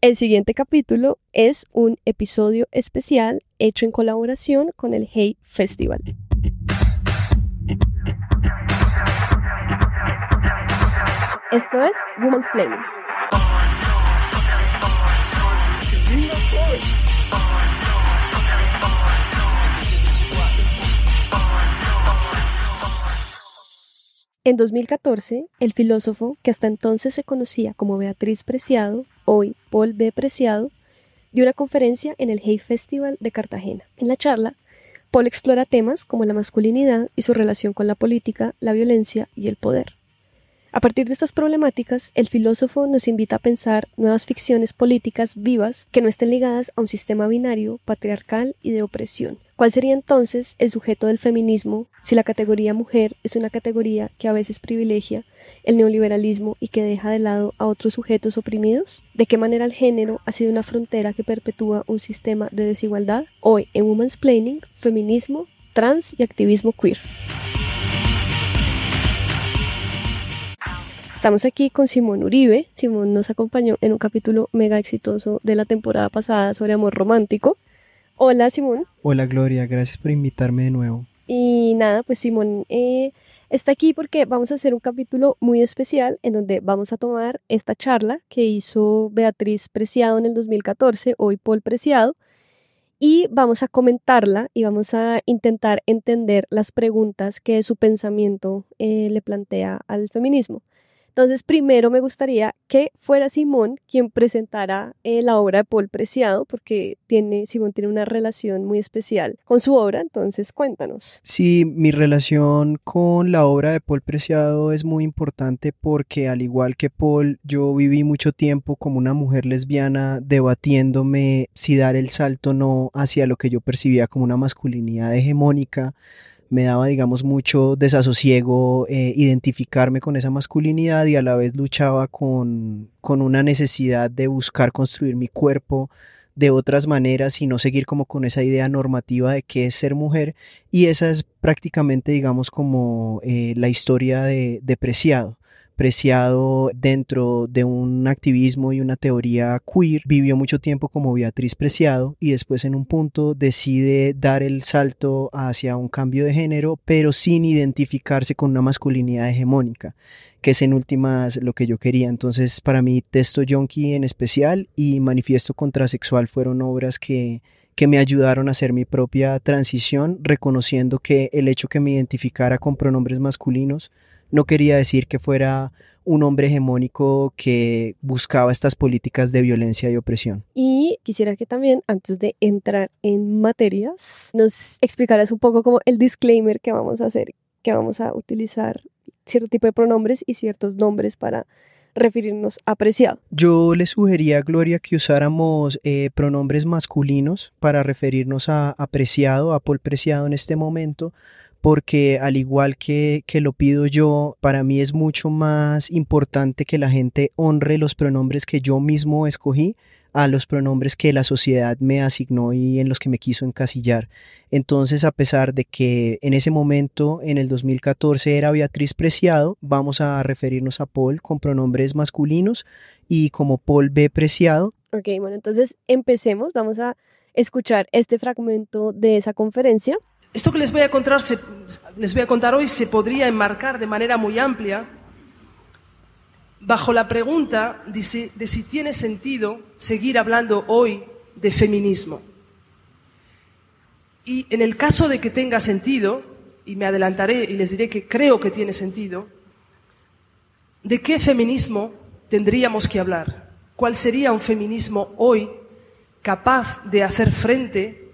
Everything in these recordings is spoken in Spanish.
El siguiente capítulo es un episodio especial hecho en colaboración con el Hey Festival. Esto es Women's Planning. En 2014, el filósofo, que hasta entonces se conocía como Beatriz Preciado, hoy Paul B. Preciado, dio una conferencia en el Hay Festival de Cartagena. En la charla, Paul explora temas como la masculinidad y su relación con la política, la violencia y el poder. A partir de estas problemáticas, el filósofo nos invita a pensar nuevas ficciones políticas vivas que no estén ligadas a un sistema binario, patriarcal y de opresión. ¿Cuál sería entonces el sujeto del feminismo si la categoría mujer es una categoría que a veces privilegia el neoliberalismo y que deja de lado a otros sujetos oprimidos? ¿De qué manera el género ha sido una frontera que perpetúa un sistema de desigualdad? Hoy en Women's Planning, feminismo, trans y activismo queer. Estamos aquí con Simón Uribe. Simón nos acompañó en un capítulo mega exitoso de la temporada pasada sobre amor romántico. Hola Simón. Hola Gloria, gracias por invitarme de nuevo. Y nada, pues Simón eh, está aquí porque vamos a hacer un capítulo muy especial en donde vamos a tomar esta charla que hizo Beatriz Preciado en el 2014, hoy Paul Preciado, y vamos a comentarla y vamos a intentar entender las preguntas que su pensamiento eh, le plantea al feminismo. Entonces, primero me gustaría que fuera Simón quien presentara eh, la obra de Paul Preciado, porque tiene, Simón tiene una relación muy especial con su obra, entonces cuéntanos. Sí, mi relación con la obra de Paul Preciado es muy importante porque al igual que Paul, yo viví mucho tiempo como una mujer lesbiana debatiéndome si dar el salto o no hacia lo que yo percibía como una masculinidad hegemónica me daba, digamos, mucho desasosiego eh, identificarme con esa masculinidad y a la vez luchaba con, con una necesidad de buscar construir mi cuerpo de otras maneras y no seguir como con esa idea normativa de qué es ser mujer. Y esa es prácticamente digamos como eh, la historia de, de Preciado Preciado dentro de un activismo y una teoría queer, vivió mucho tiempo como Beatriz Preciado y después en un punto decide dar el salto hacia un cambio de género, pero sin identificarse con una masculinidad hegemónica que es en últimas lo que yo quería. Entonces, para mí, Testo Yonki en especial y Manifiesto Contrasexual fueron obras que, que me ayudaron a hacer mi propia transición, reconociendo que el hecho que me identificara con pronombres masculinos no quería decir que fuera un hombre hegemónico que buscaba estas políticas de violencia y opresión. Y quisiera que también, antes de entrar en materias, nos explicaras un poco como el disclaimer que vamos a hacer, que vamos a utilizar cierto tipo de pronombres y ciertos nombres para referirnos a apreciado. Yo le sugería a Gloria que usáramos eh, pronombres masculinos para referirnos a apreciado, a Paul Preciado en este momento, porque al igual que, que, lo pido yo, para mí es mucho más importante que la gente honre los pronombres que yo mismo escogí a los pronombres que la sociedad me asignó y en los que me quiso encasillar. Entonces, a pesar de que en ese momento, en el 2014, era Beatriz Preciado, vamos a referirnos a Paul con pronombres masculinos y como Paul B. Preciado. Ok, bueno, entonces empecemos, vamos a escuchar este fragmento de esa conferencia. Esto que les voy a contar, les voy a contar hoy se podría enmarcar de manera muy amplia bajo la pregunta de si, de si tiene sentido seguir hablando hoy de feminismo. Y en el caso de que tenga sentido, y me adelantaré y les diré que creo que tiene sentido, ¿de qué feminismo tendríamos que hablar? ¿Cuál sería un feminismo hoy capaz de hacer frente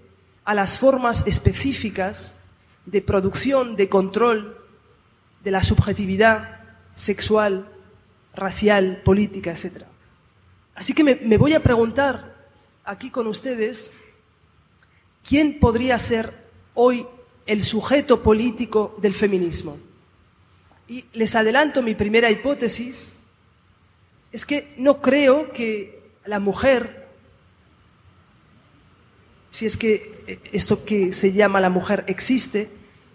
a las formas específicas de producción, de control de la subjetividad sexual, racial, política, etc. Así que me, voy a preguntar aquí con ustedes, ¿quién podría ser hoy el sujeto político del feminismo? Y les adelanto mi primera hipótesis, es que no creo que la mujer si es que esto que se llama la mujer existe,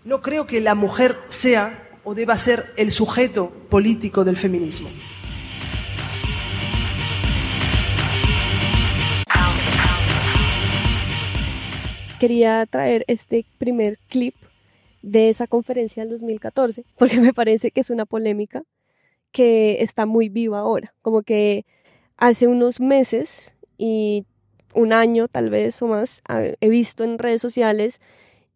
no creo que la mujer sea o deba ser el sujeto político del feminismo. Quería traer este primer clip de esa conferencia del 2014, porque me parece que es una polémica que está muy viva ahora, como que hace unos meses y un año tal vez o más he visto en redes sociales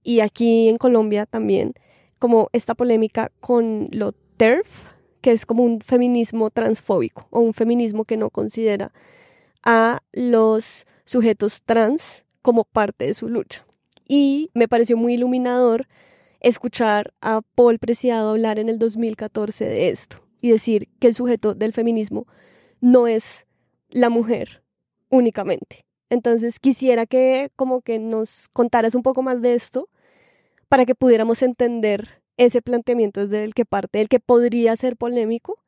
y aquí en Colombia también como esta polémica con lo TERF, que es como un feminismo transfóbico o un feminismo que no considera a los sujetos trans como parte de su lucha. Y me pareció muy iluminador escuchar a Paul Preciado hablar en el 2014 de esto y decir que el sujeto del feminismo no es la mujer únicamente. Entonces quisiera que como que nos contaras un poco más de esto para que pudiéramos entender ese planteamiento desde el que parte, el que podría ser polémico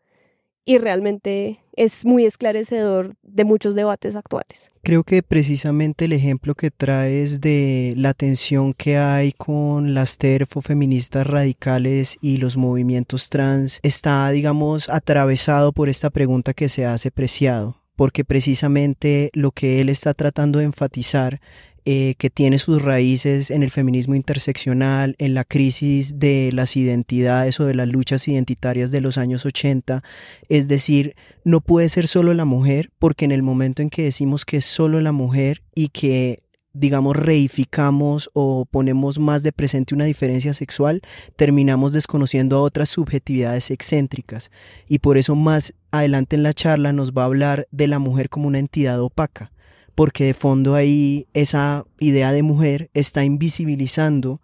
y realmente es muy esclarecedor de muchos debates actuales. Creo que precisamente el ejemplo que traes de la tensión que hay con las terfo feministas radicales y los movimientos trans está, digamos, atravesado por esta pregunta que se hace preciado porque precisamente lo que él está tratando de enfatizar eh, que tiene sus raíces en el feminismo interseccional, en la crisis de las identidades o de las luchas identitarias de los años 80. Es decir, no puede ser solo la mujer, porque en el momento en que decimos que es solo la mujer y que digamos, reificamos o ponemos más de presente una diferencia sexual, terminamos desconociendo a otras subjetividades excéntricas. Y por eso más adelante en la charla nos va a hablar de la mujer como una entidad opaca porque de fondo ahí esa idea de mujer está invisibilizando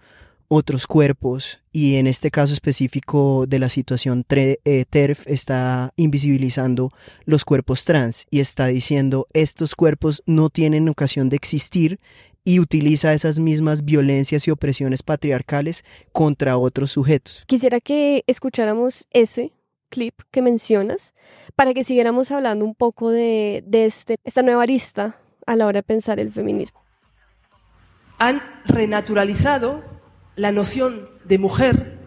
otros cuerpos y en este caso específico de la situación eh, TERF está invisibilizando los cuerpos trans y está diciendo estos cuerpos no tienen ocasión de existir y utiliza esas mismas violencias y opresiones patriarcales contra otros sujetos. Quisiera que escucháramos ese clip que mencionas para que siguiéramos hablando un poco de, de este, esta nueva arista a la hora de pensar el feminismo. Han renaturalizado la noción de mujer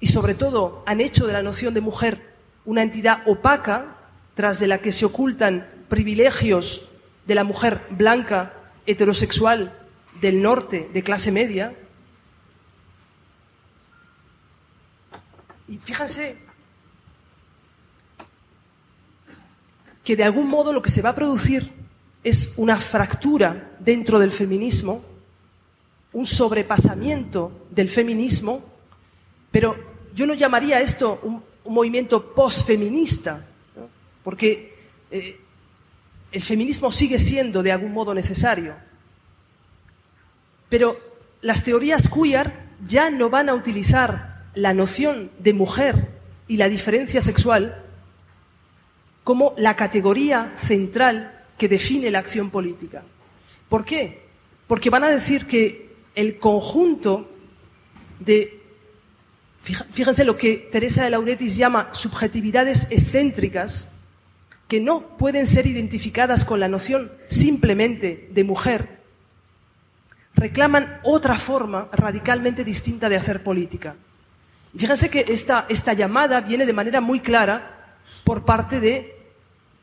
y sobre todo han hecho de la noción de mujer una entidad opaca tras de la que se ocultan privilegios de la mujer blanca, heterosexual, del norte, de clase media. Y fíjense que de algún modo lo que se va a producir es una fractura dentro del feminismo, un sobrepasamiento del feminismo, pero yo no llamaría esto un, movimiento posfeminista, porque eh, el feminismo sigue siendo de algún modo necesario. Pero las teorías queer ya no van a utilizar la noción de mujer y la diferencia sexual como la categoría central que define la acción política. ¿Por qué? Porque van a decir que el conjunto de, fíjense lo que Teresa de Lauretis llama subjetividades excéntricas, que no pueden ser identificadas con la noción simplemente de mujer, reclaman otra forma radicalmente distinta de hacer política. Fíjense que esta, esta llamada viene de manera muy clara por parte de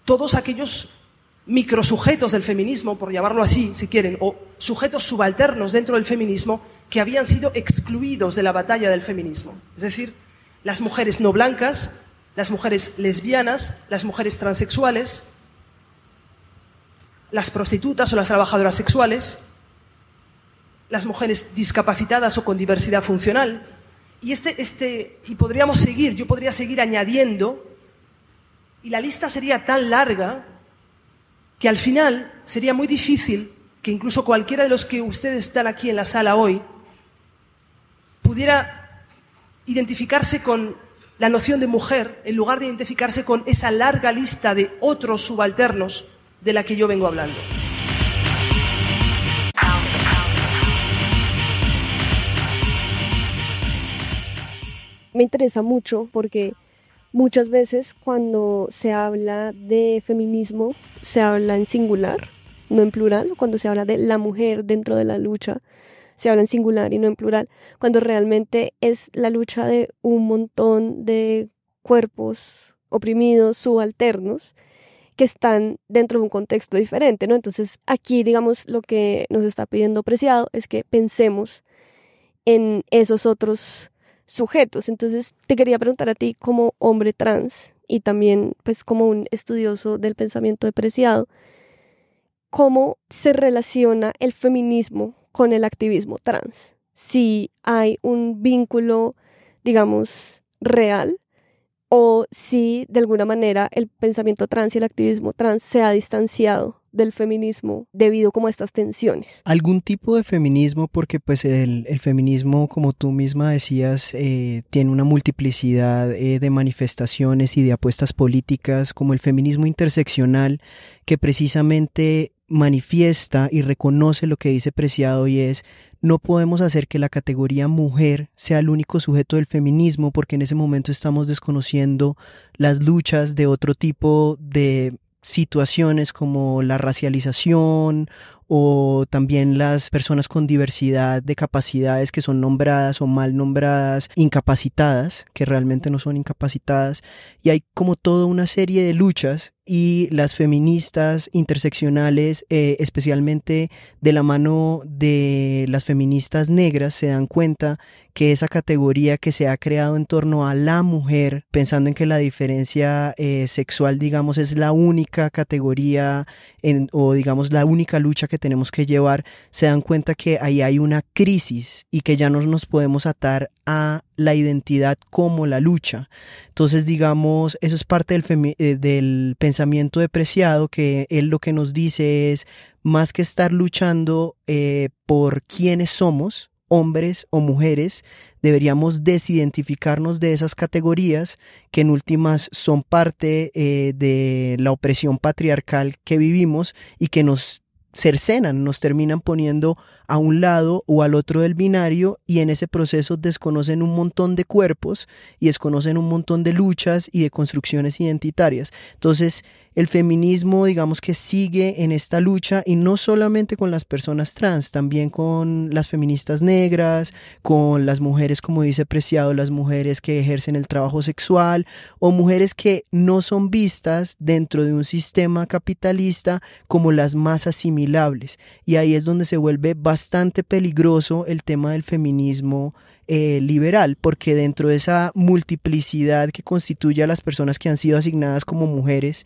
todos aquellos microsujetos del feminismo, por llamarlo así, si quieren, o sujetos subalternos dentro del feminismo que habían sido excluidos de la batalla del feminismo. Es decir, las mujeres no blancas, las mujeres lesbianas, las mujeres transexuales, las prostitutas o las trabajadoras sexuales, las mujeres discapacitadas o con diversidad funcional. Y, este, este, y podríamos seguir, yo podría seguir añadiendo, y la lista sería tan larga que al final sería muy difícil que incluso cualquiera de los que ustedes están aquí en la sala hoy pudiera identificarse con la noción de mujer en lugar de identificarse con esa larga lista de otros subalternos de la que yo vengo hablando. Me interesa mucho porque Muchas veces cuando se habla de feminismo se habla en singular, no en plural. Cuando se habla de la mujer dentro de la lucha se habla en singular y no en plural. Cuando realmente es la lucha de un montón de cuerpos oprimidos, subalternos, que están dentro de un contexto diferente, ¿no? Entonces, aquí, digamos, lo que nos está pidiendo Preciado es que pensemos en esos otros sujetos. Entonces, te quería preguntar a ti como hombre trans y también, pues, como un estudioso del pensamiento de Preciado, ¿cómo se relaciona el feminismo con el activismo trans? Si hay un vínculo, digamos, real o si de alguna manera el pensamiento trans y el activismo trans se ha distanciado del feminismo debido como a estas tensiones. Algún tipo de feminismo porque pues el, feminismo como tú misma decías eh, tiene una multiplicidad eh, de manifestaciones y de apuestas políticas como el feminismo interseccional que precisamente manifiesta y reconoce lo que dice Preciado y es no podemos hacer que la categoría mujer sea el único sujeto del feminismo porque en ese momento estamos desconociendo las luchas de otro tipo de situaciones como la racialización o también las personas con diversidad de capacidades que son nombradas o mal nombradas, incapacitadas, que realmente no son incapacitadas, y hay como toda una serie de luchas y las feministas interseccionales, eh, especialmente de la mano de las feministas negras, se dan cuenta que esa categoría que se ha creado en torno a la mujer, pensando en que la diferencia eh, sexual, digamos, es la única categoría en, o digamos la única lucha que tenemos que llevar, se dan cuenta que ahí hay una crisis y que ya no nos podemos atar la identidad como la lucha. Entonces, digamos, eso es parte del, eh, del pensamiento depreciado, que él lo que nos dice es, más que estar luchando eh, por quiénes somos, hombres o mujeres, deberíamos desidentificarnos de esas categorías que en últimas son parte eh, de la opresión patriarcal que vivimos y que nos cercenan, nos terminan poniendo a un lado o al otro del binario y en ese proceso desconocen un montón de cuerpos y desconocen un montón de luchas y de construcciones identitarias. Entonces, el feminismo, digamos que sigue en esta lucha y no solamente con las personas trans, también con las feministas negras, con las mujeres, como dice Preciado, las mujeres que ejercen el trabajo sexual o mujeres que no son vistas dentro de un sistema capitalista como las más Y ahí es donde se vuelve bastante peligroso el tema del feminismo eh, liberal, porque dentro de esa multiplicidad que constituye a las personas que han sido asignadas como mujeres,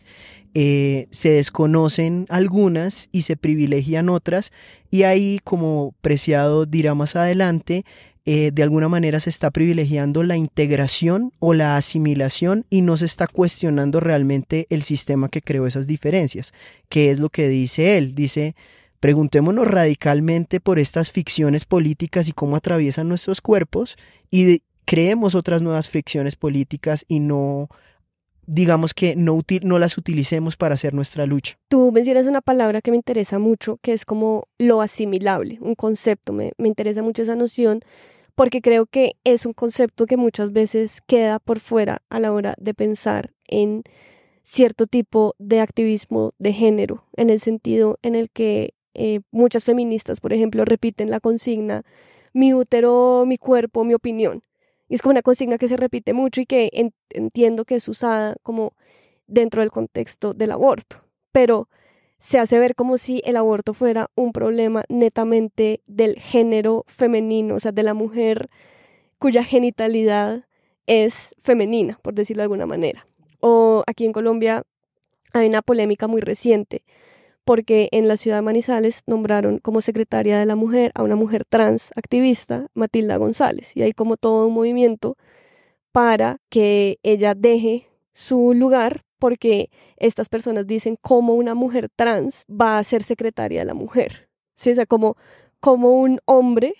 eh, se desconocen algunas y se privilegian otras, y ahí, como Preciado dirá más adelante, eh, de alguna manera se está privilegiando la integración o la asimilación y no se está cuestionando realmente el sistema que creó esas diferencias, que es lo que dice él. Dice, Preguntémonos radicalmente por estas ficciones políticas y cómo atraviesan nuestros cuerpos y creemos otras nuevas fricciones políticas y no digamos que no, no las utilicemos para hacer nuestra lucha. Tú mencionas una palabra que me interesa mucho, que es como lo asimilable, un concepto, me, me interesa mucho esa noción, porque creo que es un concepto que muchas veces queda por fuera a la hora de pensar en cierto tipo de activismo de género, en el sentido en el que eh, muchas feministas, por ejemplo, repiten la consigna mi útero, mi cuerpo, mi opinión. Y es como una consigna que se repite mucho y que entiendo que es usada como dentro del contexto del aborto, pero se hace ver como si el aborto fuera un problema netamente del género femenino, o sea, de la mujer cuya genitalidad es femenina, por decirlo de alguna manera. O aquí en Colombia hay una polémica muy reciente porque en la ciudad de Manizales nombraron como secretaria de la mujer a una mujer trans activista, Matilda González, y hay como todo un movimiento para que ella deje su lugar porque estas personas dicen cómo una mujer trans va a ser secretaria de la mujer. O sea, como, como un hombre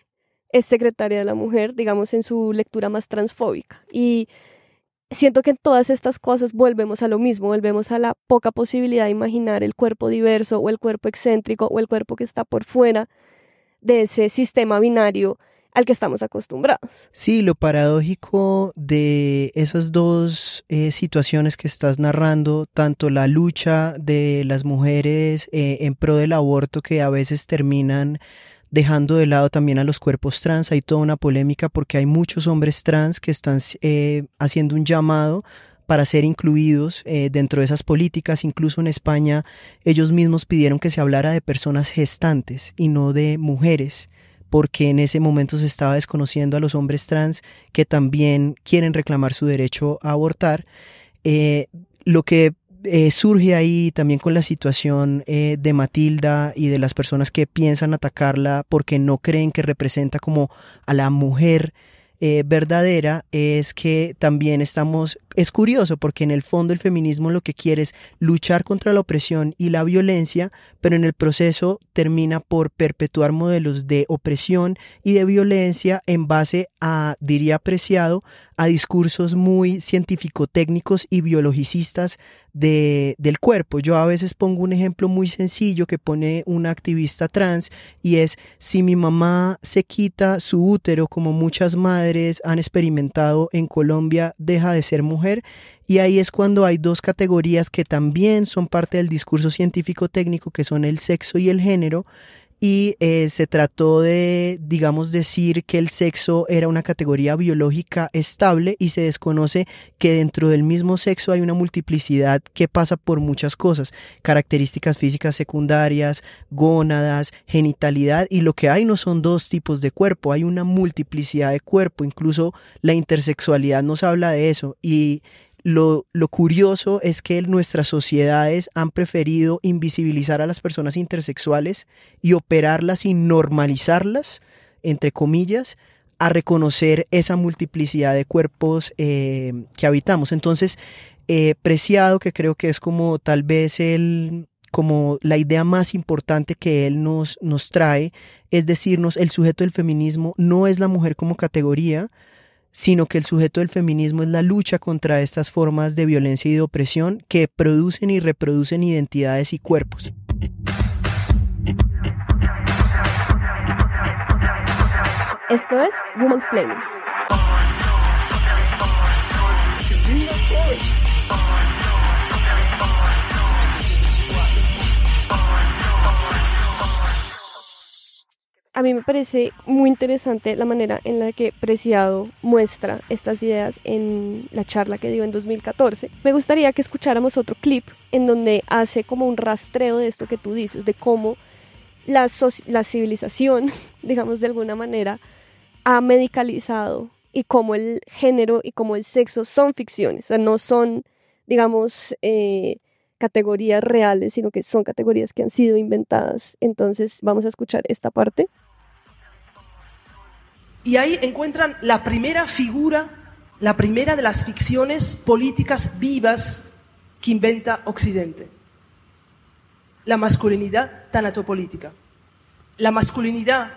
es secretaria de la mujer, digamos, en su lectura más transfóbica. Y siento que en todas estas cosas volvemos a lo mismo, volvemos a la poca posibilidad de imaginar el cuerpo diverso o el cuerpo excéntrico o el cuerpo que está por fuera de ese sistema binario al que estamos acostumbrados. Sí, lo paradójico de esas dos eh, situaciones que estás narrando, tanto la lucha de las mujeres eh, en pro del aborto que a veces terminan dejando de lado también a los cuerpos trans. Hay toda una polémica porque hay muchos hombres trans que están eh, haciendo un llamado para ser incluidos eh, dentro de esas políticas. Incluso en España ellos mismos pidieron que se hablara de personas gestantes y no de mujeres porque en ese momento se estaba desconociendo a los hombres trans que también quieren reclamar su derecho a abortar. Eh, lo que eh, surge ahí también con la situación eh, de Matilda y de las personas que piensan atacarla porque no creen que representa como a la mujer eh, verdadera es que también estamos, es curioso porque en el fondo el feminismo lo que quiere es luchar contra la opresión y la violencia, pero en el proceso termina por perpetuar modelos de opresión y de violencia en base a, diría apreciado, a discursos muy científico-técnicos y biologicistas de, del cuerpo. Yo a veces pongo un ejemplo muy sencillo que pone una activista trans y es si mi mamá se quita su útero como muchas madres han experimentado en Colombia, deja de ser mujer. Y ahí es cuando hay dos categorías que también son parte del discurso científico técnico, que son el sexo y el género, y eh, se trató de, digamos, decir que el sexo era una categoría biológica estable y se desconoce que dentro del mismo sexo hay una multiplicidad que pasa por muchas cosas, características físicas secundarias, gónadas, genitalidad y lo que hay no son dos tipos de cuerpo, hay una multiplicidad de cuerpo, incluso la intersexualidad nos habla de eso y lo, curioso es que nuestras sociedades han preferido invisibilizar a las personas intersexuales y operarlas y normalizarlas, entre comillas, a reconocer esa multiplicidad de cuerpos eh, que habitamos. Entonces, eh, Preciado, que creo que es como tal vez el, como la idea más importante que él nos, nos trae, es decirnos, el sujeto del feminismo no es la mujer como categoría, sino que el sujeto del feminismo es la lucha contra estas formas de violencia y de opresión que producen y reproducen identidades y cuerpos. Esto es Women's Play. A mí me parece muy interesante la manera en la que Preciado muestra estas ideas en la charla que dio en 2014. Me gustaría que escucháramos otro clip en donde hace como un rastreo de esto que tú dices, de cómo la, civilización, digamos de alguna manera, ha medicalizado y cómo el género y cómo el sexo son ficciones, o sea, no son, digamos, eh, categorías reales, sino que son categorías que han sido inventadas. Entonces vamos a escuchar esta parte. Y ahí encuentran la primera figura, la primera de las ficciones políticas vivas que inventa Occidente. La masculinidad tanatopolítica. La masculinidad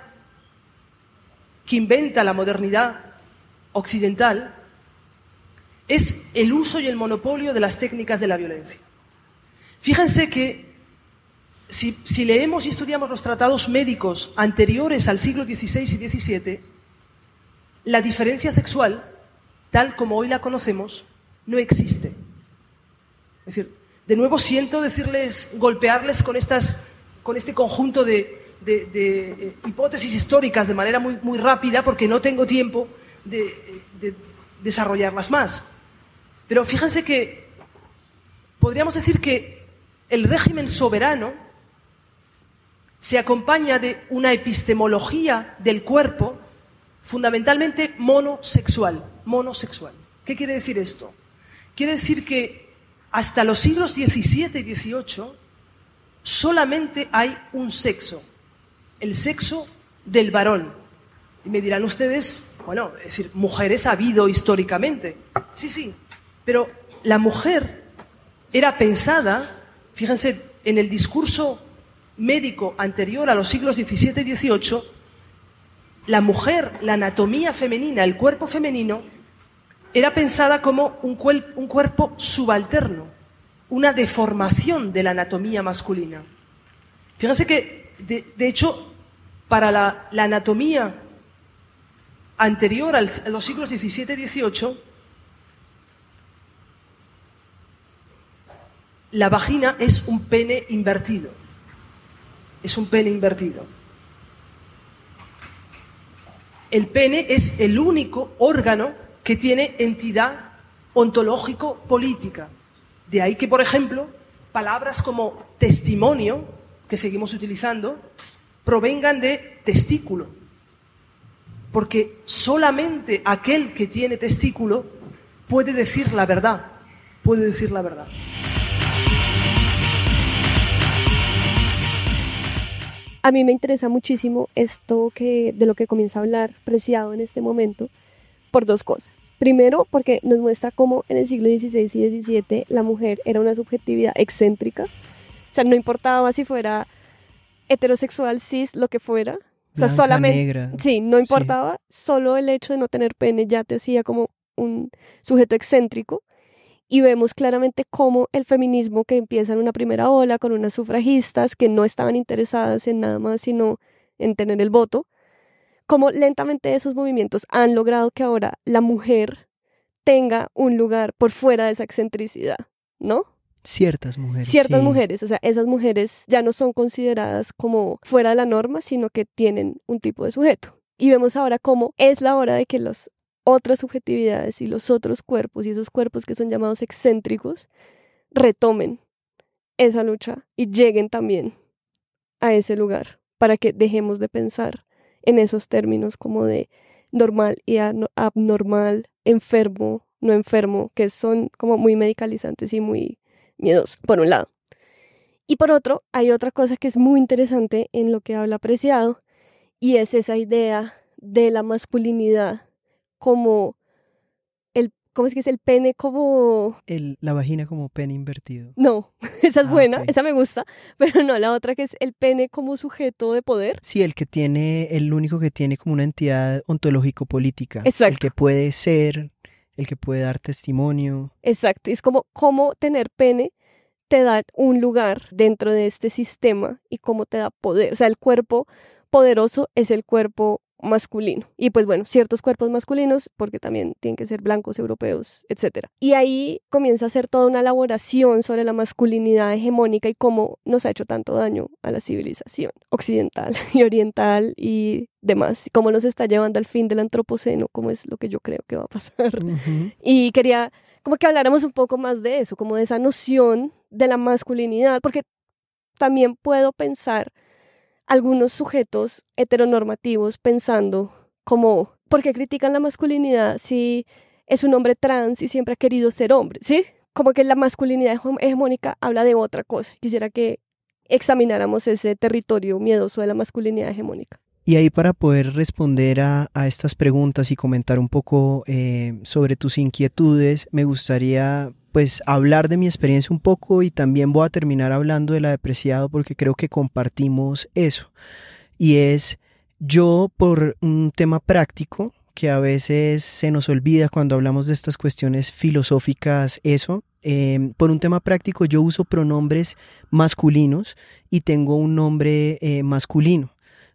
que inventa la modernidad occidental es el uso y el monopolio de las técnicas de la violencia. Fíjense que si, si, leemos y estudiamos los tratados médicos anteriores al siglo XVI y XVII, la diferencia sexual, tal como hoy la conocemos, no existe. Es decir, de nuevo siento decirles, golpearles con, estas, con este conjunto de, eh, hipótesis históricas de manera muy, muy rápida porque no tengo tiempo de, de desarrollarlas más. Pero fíjense que podríamos decir que el régimen soberano se acompaña de una epistemología del cuerpo fundamentalmente monosexual, monosexual. ¿Qué quiere decir esto? Quiere decir que hasta los siglos XVII y XVIII solamente hay un sexo, el sexo del varón. Y me dirán ustedes, bueno, es decir, mujeres ha habido históricamente. Sí, sí, pero la mujer era pensada, fíjense, en el discurso médico anterior a los siglos XVII y XVIII, la mujer, la anatomía femenina, el cuerpo femenino, era pensada como un, cuerpo subalterno, una deformación de la anatomía masculina. Fíjense que, de, hecho, para la, anatomía anterior a los siglos XVII y XVIII, la vagina es un pene invertido. Es un pene invertido el pene es el único órgano que tiene entidad ontológico-política. De ahí que, por ejemplo, palabras como testimonio, que seguimos utilizando, provengan de testículo. Porque solamente aquel que tiene testículo puede decir la verdad, puede decir la verdad. A mí me interesa muchísimo esto que, de lo que comienza a hablar Preciado en este momento por dos cosas. Primero, porque nos muestra cómo en el siglo XVI y XVII la mujer era una subjetividad excéntrica. O sea, no importaba si fuera heterosexual, cis, lo que fuera. O sea, solamente. Sí, no importaba. Solo el hecho de no tener pene ya te hacía como un sujeto excéntrico y vemos claramente cómo el feminismo que empieza en una primera ola con unas sufragistas que no estaban interesadas en nada más sino en tener el voto, cómo lentamente esos movimientos han logrado que ahora la mujer tenga un lugar por fuera de esa excentricidad, ¿no? Ciertas mujeres. Ciertas mujeres, o sea, esas mujeres ya no son consideradas como fuera de la norma, sino que tienen un tipo de sujeto. Y vemos ahora cómo es la hora de que los otras subjetividades y los otros cuerpos y esos cuerpos que son llamados excéntricos retomen esa lucha y lleguen también a ese lugar para que dejemos de pensar en esos términos como de normal y abnormal, enfermo, no enfermo, que son como muy medicalizantes y muy miedosos, por un lado. Y por otro, hay otra cosa que es muy interesante en lo que habla Apreciado, y es esa idea de la masculinidad como el, ¿cómo es que es el pene como... El, la vagina como pene invertido. No, esa es ah, buena, esa me gusta, pero no, la otra que es el pene como sujeto de poder. Sí, el que tiene, el único que tiene como una entidad ontológico-política. Exacto. El que puede ser, el que puede dar testimonio. Exacto, es como cómo tener pene te da un lugar dentro de este sistema y cómo te da poder. O sea, el cuerpo poderoso es el cuerpo masculino. Y pues bueno, ciertos cuerpos masculinos, porque también tienen que ser blancos, europeos, etc. Y ahí comienza a hacer toda una elaboración sobre la masculinidad hegemónica y cómo nos ha hecho tanto daño a la civilización occidental y oriental y demás, cómo nos está llevando al fin del antropoceno, como es lo que yo creo que va a pasar. Y quería como que habláramos un poco más de eso, como de esa noción de la masculinidad, porque también puedo pensar algunos sujetos heteronormativos pensando como, ¿por qué critican la masculinidad si es un hombre trans y siempre ha querido ser hombre? ¿Sí? Como que la masculinidad hegemónica habla de otra cosa. Quisiera que examináramos ese territorio miedoso de la masculinidad hegemónica. Y ahí para poder responder a, estas preguntas y comentar un poco eh, sobre tus inquietudes, me gustaría pues hablar de mi experiencia un poco y también voy a terminar hablando de la depreciado porque creo que compartimos eso. Y es yo por un tema práctico que a veces se nos olvida cuando hablamos de estas cuestiones filosóficas, eso, em, por un tema práctico yo uso pronombres masculinos y tengo un nombre eh, masculino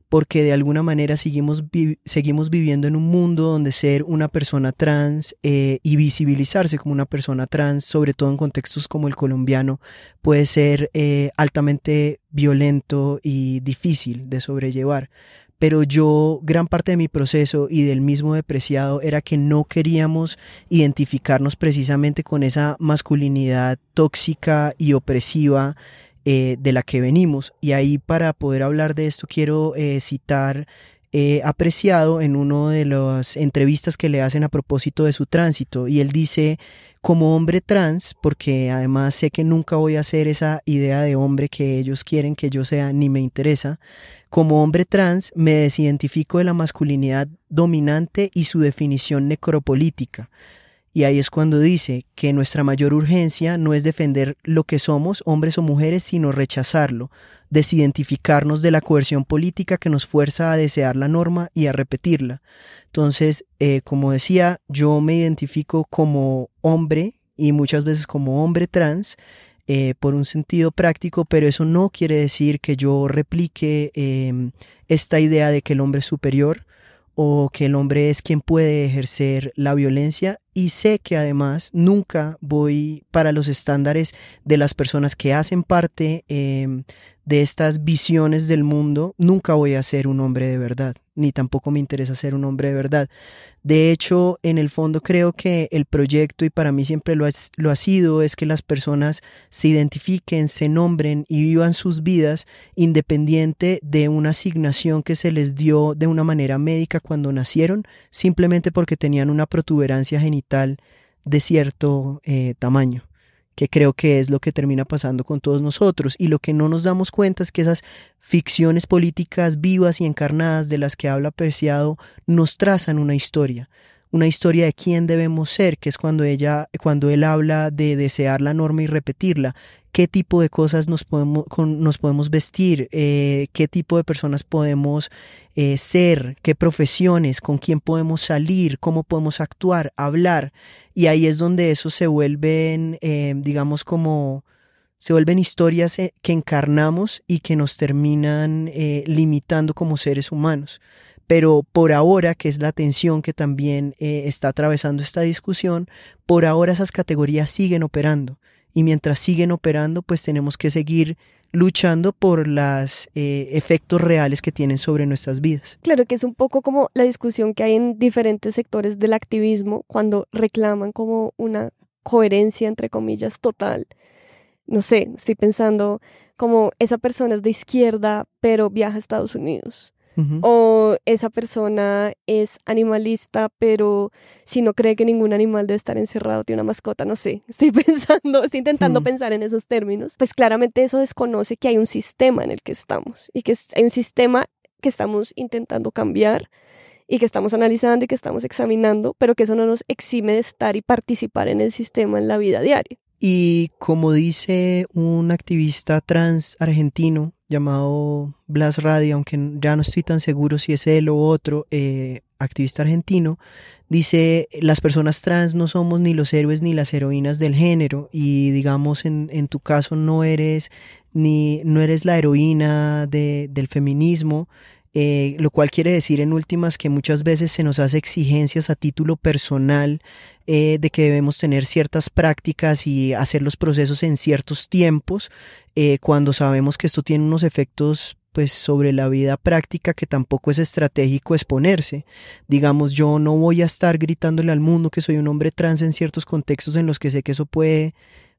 porque de alguna manera seguimos, seguimos viviendo en un mundo donde ser una persona trans eh, y visibilizarse como una persona trans, sobre todo en contextos como el colombiano, puede ser eh, altamente violento y difícil de sobrellevar. Pero yo gran parte de mi proceso y del mismo depreciado era que no queríamos identificarnos precisamente con esa masculinidad tóxica y opresiva eh, de la que venimos. Y ahí para poder hablar de esto quiero eh, citar eh, apreciado en una de las entrevistas que le hacen a propósito de su tránsito. Y él dice, como hombre trans, porque además sé que nunca voy a ser esa idea de hombre que ellos quieren que yo sea, ni me interesa, como hombre trans me desidentifico de la masculinidad dominante y su definición necropolítica. Y ahí es cuando dice que nuestra mayor urgencia no es defender lo que somos, hombres o mujeres, sino rechazarlo, desidentificarnos de la coerción política que nos fuerza a desear la norma y a repetirla. Entonces, eh, como decía, yo me identifico como hombre y muchas veces como hombre trans eh, por un sentido práctico, pero eso no quiere decir que yo replique em, esta idea de que el hombre es superior o que el hombre es quien puede ejercer la violencia y sé que además nunca voy para los estándares de las personas que hacen parte em, de estas visiones del mundo, nunca voy a ser un hombre de verdad. Ni tampoco me interesa ser un hombre de verdad. De hecho, en el fondo creo que el proyecto, y para mí siempre lo ha, lo ha sido, es que las personas se identifiquen, se nombren y vivan sus vidas independiente de una asignación que se les dio de una manera médica cuando nacieron, simplemente porque tenían una protuberancia genital de cierto eh, tamaño que creo que es lo que termina pasando con todos nosotros. Y lo que no nos damos cuenta es que esas ficciones políticas vivas y encarnadas de las que habla Preciado nos trazan una historia, una historia de quién debemos ser, que es cuando ella, cuando él habla de desear la norma y repetirla, qué tipo de cosas nos podemos, nos podemos vestir, eh, qué tipo de personas podemos eh, ser, qué profesiones, con quién podemos salir, cómo podemos actuar, hablar. Y ahí es donde eso se vuelven, eh, digamos, como se vuelven historias que encarnamos y que nos terminan limitando como seres humanos. Pero por ahora, que es la tensión que también está atravesando esta discusión, por ahora esas categorías siguen operando y mientras siguen operando, pues tenemos que seguir luchando por los eh, efectos reales que tienen sobre nuestras vidas. Claro que es un poco como la discusión que hay en diferentes sectores del activismo cuando reclaman como una coherencia, entre comillas, total. No sé, estoy pensando como esa persona es de izquierda, pero viaja a Estados Unidos o esa persona es animalista, pero si no cree que ningún animal debe estar encerrado, tiene una mascota, no sé, estoy pensando, estoy intentando mm. pensar en esos términos, pues claramente eso desconoce que hay un sistema en el que estamos y que hay un sistema que estamos intentando cambiar y que estamos analizando y que estamos examinando, pero que eso no nos exime de estar y participar en el sistema en la vida diaria. Y como dice un activista trans argentino llamado Blas Radio, aunque ya no estoy tan seguro si es él o otro eh, activista argentino, dice, las personas trans no somos ni los héroes ni las heroínas del género y digamos en, en tu caso no eres ni no eres la heroína de, del feminismo, eh, lo cual quiere decir en últimas que muchas veces se nos hace exigencias a título personal eh, de que debemos tener ciertas prácticas y hacer los procesos en ciertos tiempos, eh, cuando sabemos que esto tiene unos efectos pues sobre la vida práctica que tampoco es estratégico exponerse. Digamos, yo no voy a estar gritándole al mundo que soy un hombre trans en ciertos contextos en los que sé que eso puede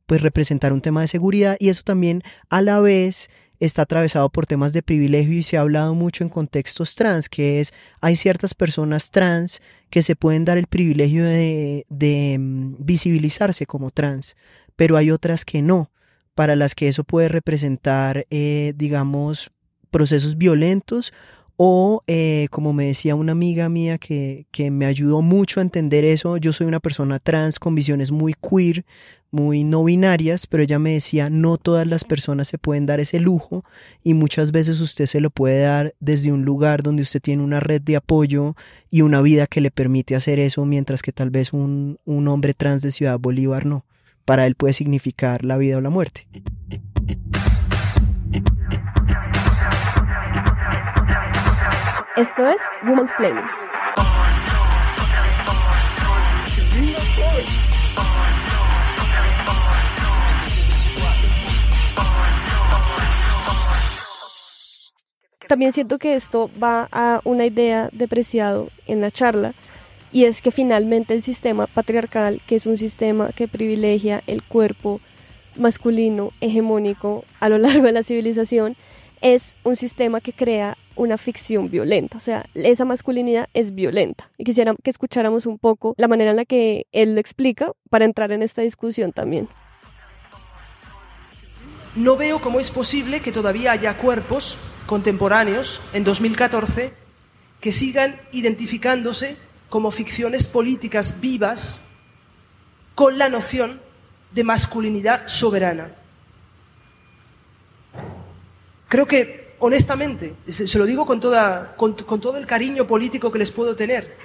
pues representar un tema de seguridad y eso también a la vez está atravesado por temas de privilegio y se ha hablado mucho en contextos trans, que es, hay ciertas personas trans que se pueden dar el privilegio de, de mm, visibilizarse como trans, pero hay otras que no, para las que eso puede representar, eh, digamos, procesos violentos o, eh, como me decía una amiga mía que, que, me ayudó mucho a entender eso, yo soy una persona trans con visiones muy queer, muy no binarias, pero ella me decía, no todas las personas se pueden dar ese lujo y muchas veces usted se lo puede dar desde un lugar donde usted tiene una red de apoyo y una vida que le permite hacer eso, mientras que tal vez un, un hombre trans de Ciudad Bolívar no. Para él puede significar la vida o la muerte. Esto es Woman's Play. También siento que esto va a una idea depreciado en la charla y es que finalmente el sistema patriarcal, que es un sistema que privilegia el cuerpo masculino hegemónico a lo largo de la civilización, es un sistema que crea una ficción violenta, o sea, esa masculinidad es violenta. Y quisiera que escucháramos un poco la manera en la que él lo explica para entrar en esta discusión también. No veo cómo es posible que todavía haya cuerpos contemporáneos en 2014 que sigan identificándose como ficciones políticas vivas con la noción de masculinidad soberana. Creo que, honestamente, se, lo digo con, toda, con, todo el cariño político que les puedo tener,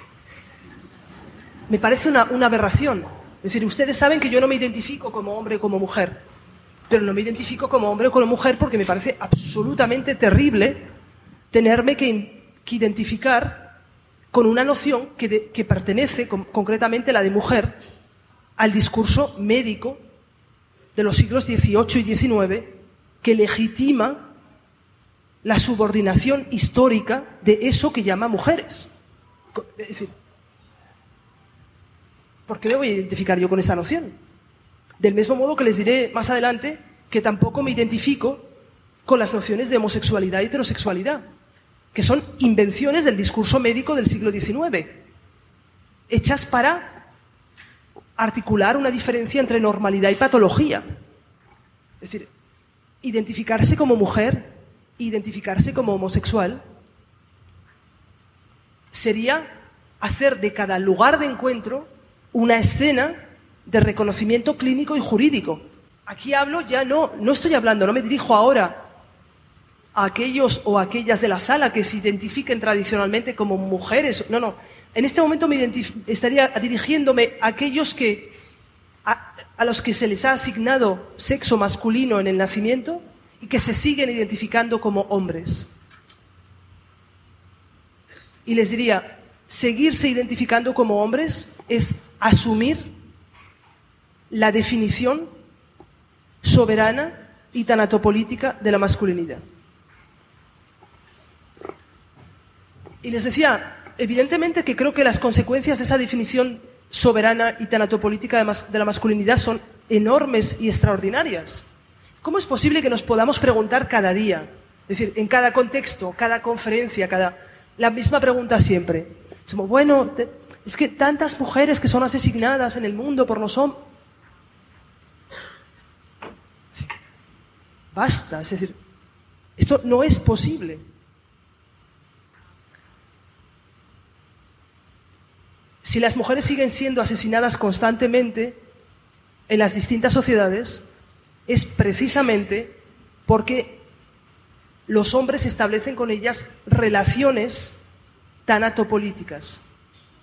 me parece una, una aberración. Es decir, ustedes saben que yo no me identifico como hombre o como mujer, pero no me identifico como hombre o como mujer porque me parece absolutamente terrible tenerme que, identificar con una noción que, que pertenece, concretamente la de mujer, al discurso médico de los siglos XVIII y XIX que legitima la subordinación histórica de eso que llama mujeres. Es decir, ¿por qué me voy a identificar yo con esta noción? Del mismo modo que les diré más adelante que tampoco me identifico con las nociones de homosexualidad y heterosexualidad, que son invenciones del discurso médico del siglo XIX, hechas para articular una diferencia entre normalidad y patología. Es decir, identificarse como mujer, identificarse como homosexual, sería hacer de cada lugar de encuentro una escena de reconocimiento clínico y jurídico. Aquí hablo ya no, no estoy hablando, no me dirijo ahora a aquellos o aquellas de la sala que se identifiquen tradicionalmente como mujeres. No, no. En este momento me estaría dirigiéndome a aquellos que a los que se les ha asignado sexo masculino en el nacimiento y que se siguen identificando como hombres. Y les diría, seguirse identificando como hombres es asumir la definición soberana y tanatopolítica de la masculinidad. Y les decía, evidentemente que creo que las consecuencias de esa definición soberana y tanatopolítica de la masculinidad son enormes y extraordinarias. ¿Cómo es posible que nos podamos preguntar cada día, es decir, en cada contexto, cada conferencia, cada la misma pregunta siempre? Somos, bueno, es que tantas mujeres que son asesinadas en el mundo por los hombres. Basta, es decir, esto no es posible. Si las mujeres siguen siendo asesinadas constantemente en las distintas sociedades, es precisamente porque los hombres establecen con ellas relaciones tanatopolíticas,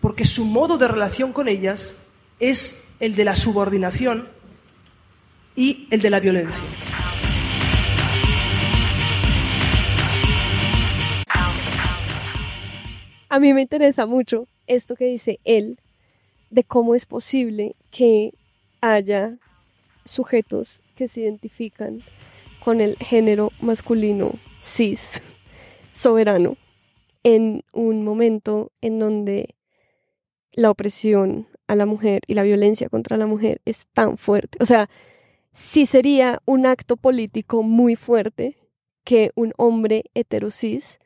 porque su modo de relación con ellas es el de la subordinación y el de la violencia. A mí me interesa mucho esto que dice él de cómo es posible que haya sujetos que se identifican con el género masculino cis, soberano, en un momento en donde la opresión a la mujer y la violencia contra la mujer es tan fuerte. O sea, sí sería un acto político muy fuerte que un hombre heterosis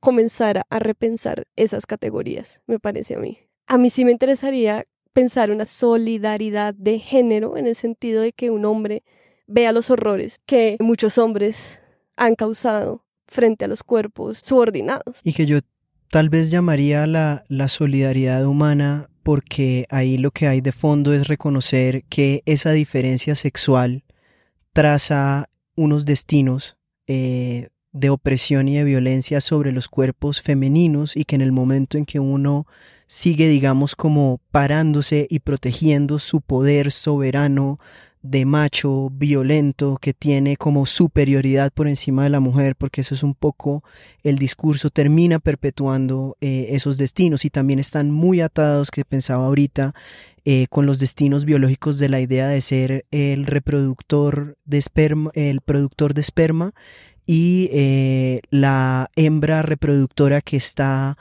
comenzara a repensar esas categorías, me parece a mí. A mí sí me interesaría pensar una solidaridad de género en el sentido de que un hombre vea los horrores que muchos hombres han causado frente a los cuerpos subordinados. Y que yo tal vez llamaría la, la solidaridad humana porque ahí lo que hay de fondo es reconocer que esa diferencia sexual traza unos destinos eh, de opresión y de violencia sobre los cuerpos femeninos y que en el momento en que uno sigue, digamos, como parándose y protegiendo su poder soberano de macho violento que tiene como superioridad por encima de la mujer, porque eso es un poco el discurso, termina perpetuando eh, esos destinos y también están muy atados, que pensaba ahorita, eh, con los destinos biológicos de la idea de ser el reproductor de esperma, el productor de esperma y eh, la hembra reproductora que está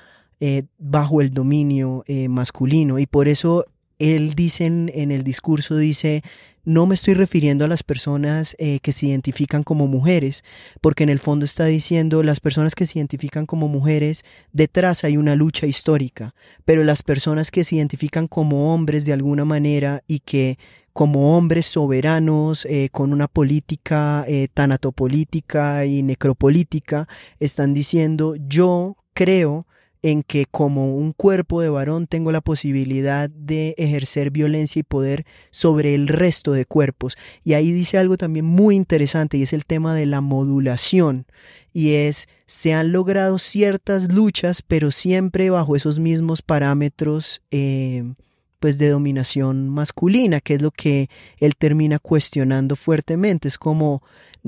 bajo el dominio masculino. Y por eso él dice en, el discurso, dice, no me estoy refiriendo a las personas que se identifican como mujeres, porque en el fondo está diciendo las personas que se identifican como mujeres, detrás hay una lucha histórica, pero las personas que se identifican como hombres de alguna manera y que como hombres soberanos, eh, con una política eh, tanatopolítica y necropolítica, están diciendo yo creo en que como un cuerpo de varón tengo la posibilidad de ejercer violencia y poder sobre el resto de cuerpos. Y ahí dice algo también muy interesante y es el tema de la modulación. Y es, se han logrado ciertas luchas, pero siempre bajo esos mismos parámetros. Eh, pues de dominación masculina, que es lo que él termina cuestionando fuertemente. Es como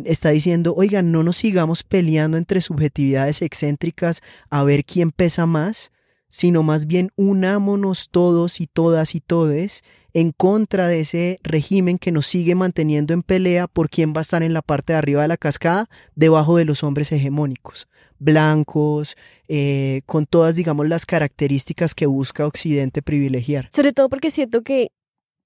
está diciendo, oigan, no nos sigamos peleando entre subjetividades excéntricas a ver quién pesa más. sino más bien unámonos todos y todas y todes en contra de ese régimen que nos sigue manteniendo en pelea por quién va a estar en la parte de arriba de la cascada, debajo de los hombres hegemónicos, blancos, eh, con todas, digamos, las características que busca Occidente privilegiar. Sobre todo porque siento que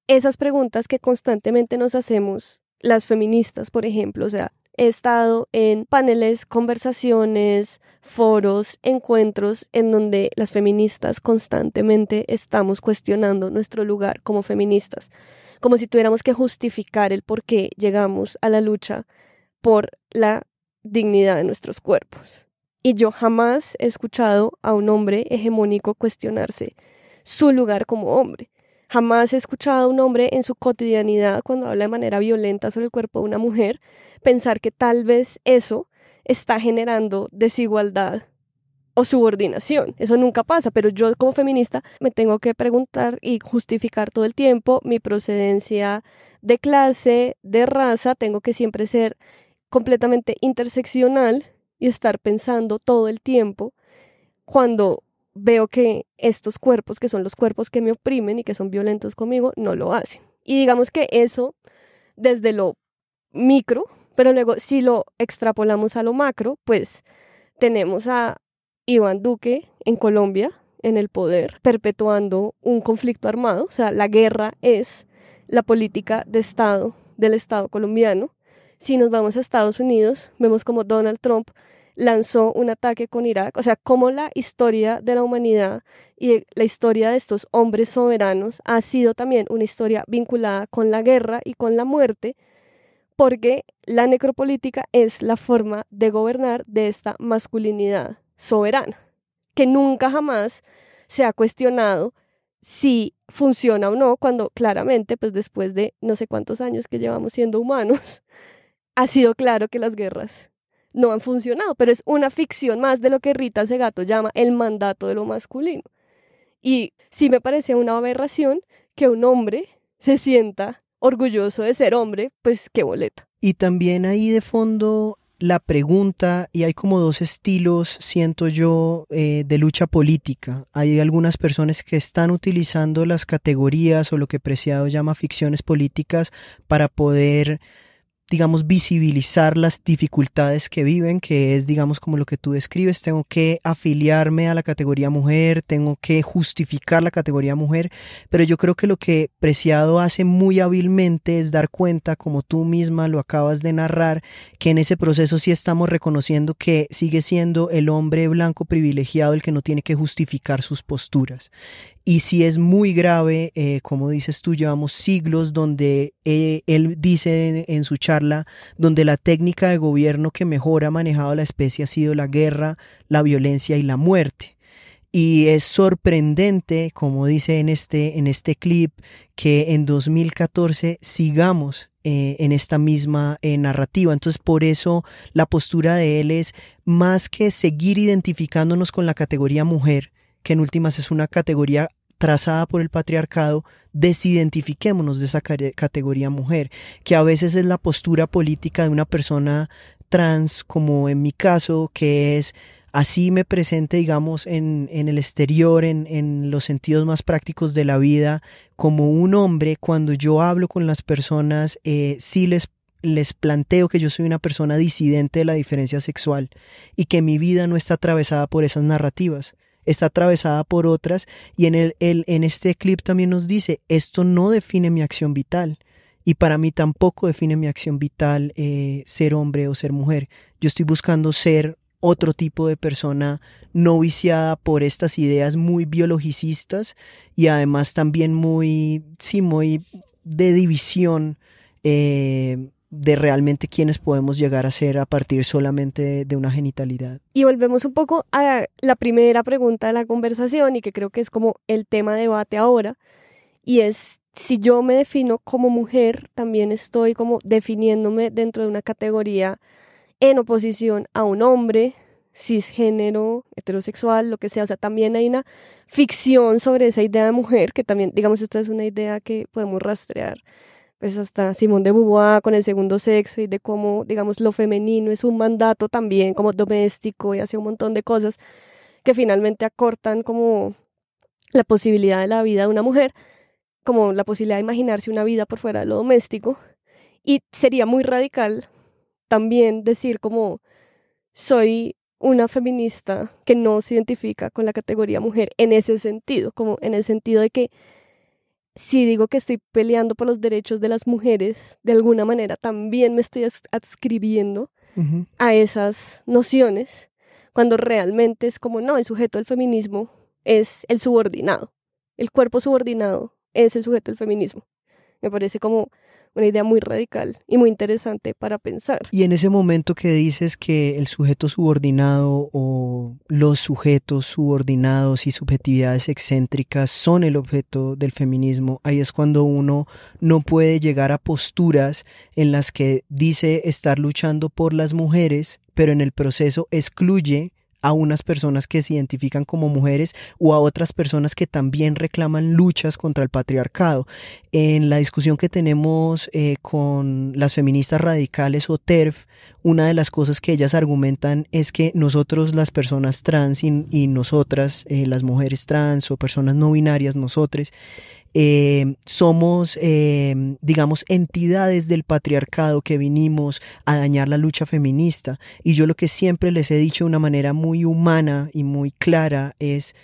esas preguntas que constantemente nos hacemos, las feministas, por ejemplo, o sea, he estado en paneles, conversaciones, foros, encuentros en donde las feministas constantemente estamos cuestionando nuestro lugar como feministas, como si tuviéramos que justificar el por qué llegamos a la lucha por la dignidad de nuestros cuerpos. Y yo jamás he escuchado a un hombre hegemónico cuestionarse su lugar como hombre. Jamás he escuchado a un hombre en su cotidianidad, cuando habla de manera violenta sobre el cuerpo de una mujer, pensar que tal vez eso está generando desigualdad o subordinación. Eso nunca pasa, pero yo como feminista me tengo que preguntar y justificar todo el tiempo mi procedencia de clase, de raza, tengo que siempre ser completamente interseccional y estar pensando todo el tiempo cuando veo que estos cuerpos, que son los cuerpos que me oprimen y que son violentos conmigo, no lo hacen. Y digamos que eso desde lo micro, pero luego si lo extrapolamos a lo macro, pues tenemos a Iván Duque en Colombia en el poder, perpetuando un conflicto armado, o sea, la guerra es la política de Estado del Estado colombiano. Si nos vamos a Estados Unidos, vemos como Donald Trump lanzó un ataque con Irak, o sea, cómo la historia de la humanidad y la historia de estos hombres soberanos ha sido también una historia vinculada con la guerra y con la muerte, porque la necropolítica es la forma de gobernar de esta masculinidad soberana, que nunca jamás se ha cuestionado si funciona o no, cuando claramente, pues después de no sé cuántos años que llevamos siendo humanos, ha sido claro que las guerras no han funcionado, pero es una ficción más de lo que Rita Segato llama el mandato de lo masculino. Y sí me parece una aberración que un hombre se sienta orgulloso de ser hombre, pues qué boleta. Y también ahí de fondo la pregunta, y hay como dos estilos, siento yo, eh, de lucha política. Hay algunas personas que están utilizando las categorías o lo que Preciado llama ficciones políticas para poder digamos, visibilizar las dificultades que viven, que es, digamos, como lo que tú describes, tengo que afiliarme a la categoría mujer, tengo que justificar la categoría mujer, pero yo creo que lo que Preciado hace muy hábilmente es dar cuenta, como tú misma lo acabas de narrar, que en ese proceso sí estamos reconociendo que sigue siendo el hombre blanco privilegiado el que no tiene que justificar sus posturas. Y si es muy grave, eh, como dices tú, llevamos siglos donde eh, él dice en, su charla, donde la técnica de gobierno que mejor ha manejado la especie ha sido la guerra, la violencia y la muerte. Y es sorprendente, como dice en este, en este clip, que en 2014 sigamos eh, en esta misma narrativa. Entonces, por eso la postura de él es más que seguir identificándonos con la categoría mujer, que en últimas es una categoría trazada por el patriarcado, desidentifiquémonos de esa categoría mujer, que a veces es la postura política de una persona trans, como en mi caso, que es así me presente, digamos, en, en el exterior, en, en, los sentidos más prácticos de la vida, como un hombre, cuando yo hablo con las personas, eh, sí les les planteo que yo soy una persona disidente de la diferencia sexual y que mi vida no está atravesada por esas narrativas está atravesada por otras y en, el, en este clip también nos dice, esto no define mi acción vital y para mí tampoco define mi acción vital eh, ser hombre o ser mujer. Yo estoy buscando ser otro tipo de persona no viciada por estas ideas muy biologicistas y además también muy, sí, muy de división eh, de realmente quiénes podemos llegar a ser a partir solamente de una genitalidad. Y volvemos un poco a la primera pregunta de la conversación y que creo que es como el tema de debate ahora, y es si yo me defino como mujer, también estoy como definiéndome dentro de una categoría en oposición a un hombre, cisgénero, heterosexual, lo que sea. O sea, también hay una ficción sobre esa idea de mujer, que también, digamos, esta es una idea que podemos rastrear pues hasta Simón de Beauvoir con el segundo sexo y de cómo, digamos, lo femenino es un mandato también como doméstico y hace un montón de cosas que finalmente acortan como la posibilidad de la vida de una mujer, como la posibilidad de imaginarse una vida por fuera de lo doméstico. Y sería muy radical también decir como soy una feminista que no se identifica con la categoría mujer en ese sentido, como en el sentido de que si digo que estoy peleando por los derechos de las mujeres, de alguna manera también me estoy adscribiendo a esas nociones, cuando realmente es como, no, el sujeto del feminismo es el subordinado, el cuerpo subordinado es el sujeto del feminismo. Me parece como una idea muy radical y muy interesante para pensar. Y en ese momento que dices que el sujeto subordinado o los sujetos subordinados y subjetividades excéntricas son el objeto del feminismo, ahí es cuando uno no puede llegar a posturas en las que dice estar luchando por las mujeres, pero en el proceso excluye a unas personas que se identifican como mujeres o a otras personas que también reclaman luchas contra el patriarcado. En la discusión que tenemos eh, con las feministas radicales o TERF, una de las cosas que ellas argumentan es que nosotros las personas trans y, nosotras, eh, las mujeres trans o personas no binarias, nosotros, eh, somos, eh, digamos, entidades del patriarcado que vinimos a dañar la lucha feminista. Y yo lo que siempre les he dicho de una manera muy humana y muy clara es,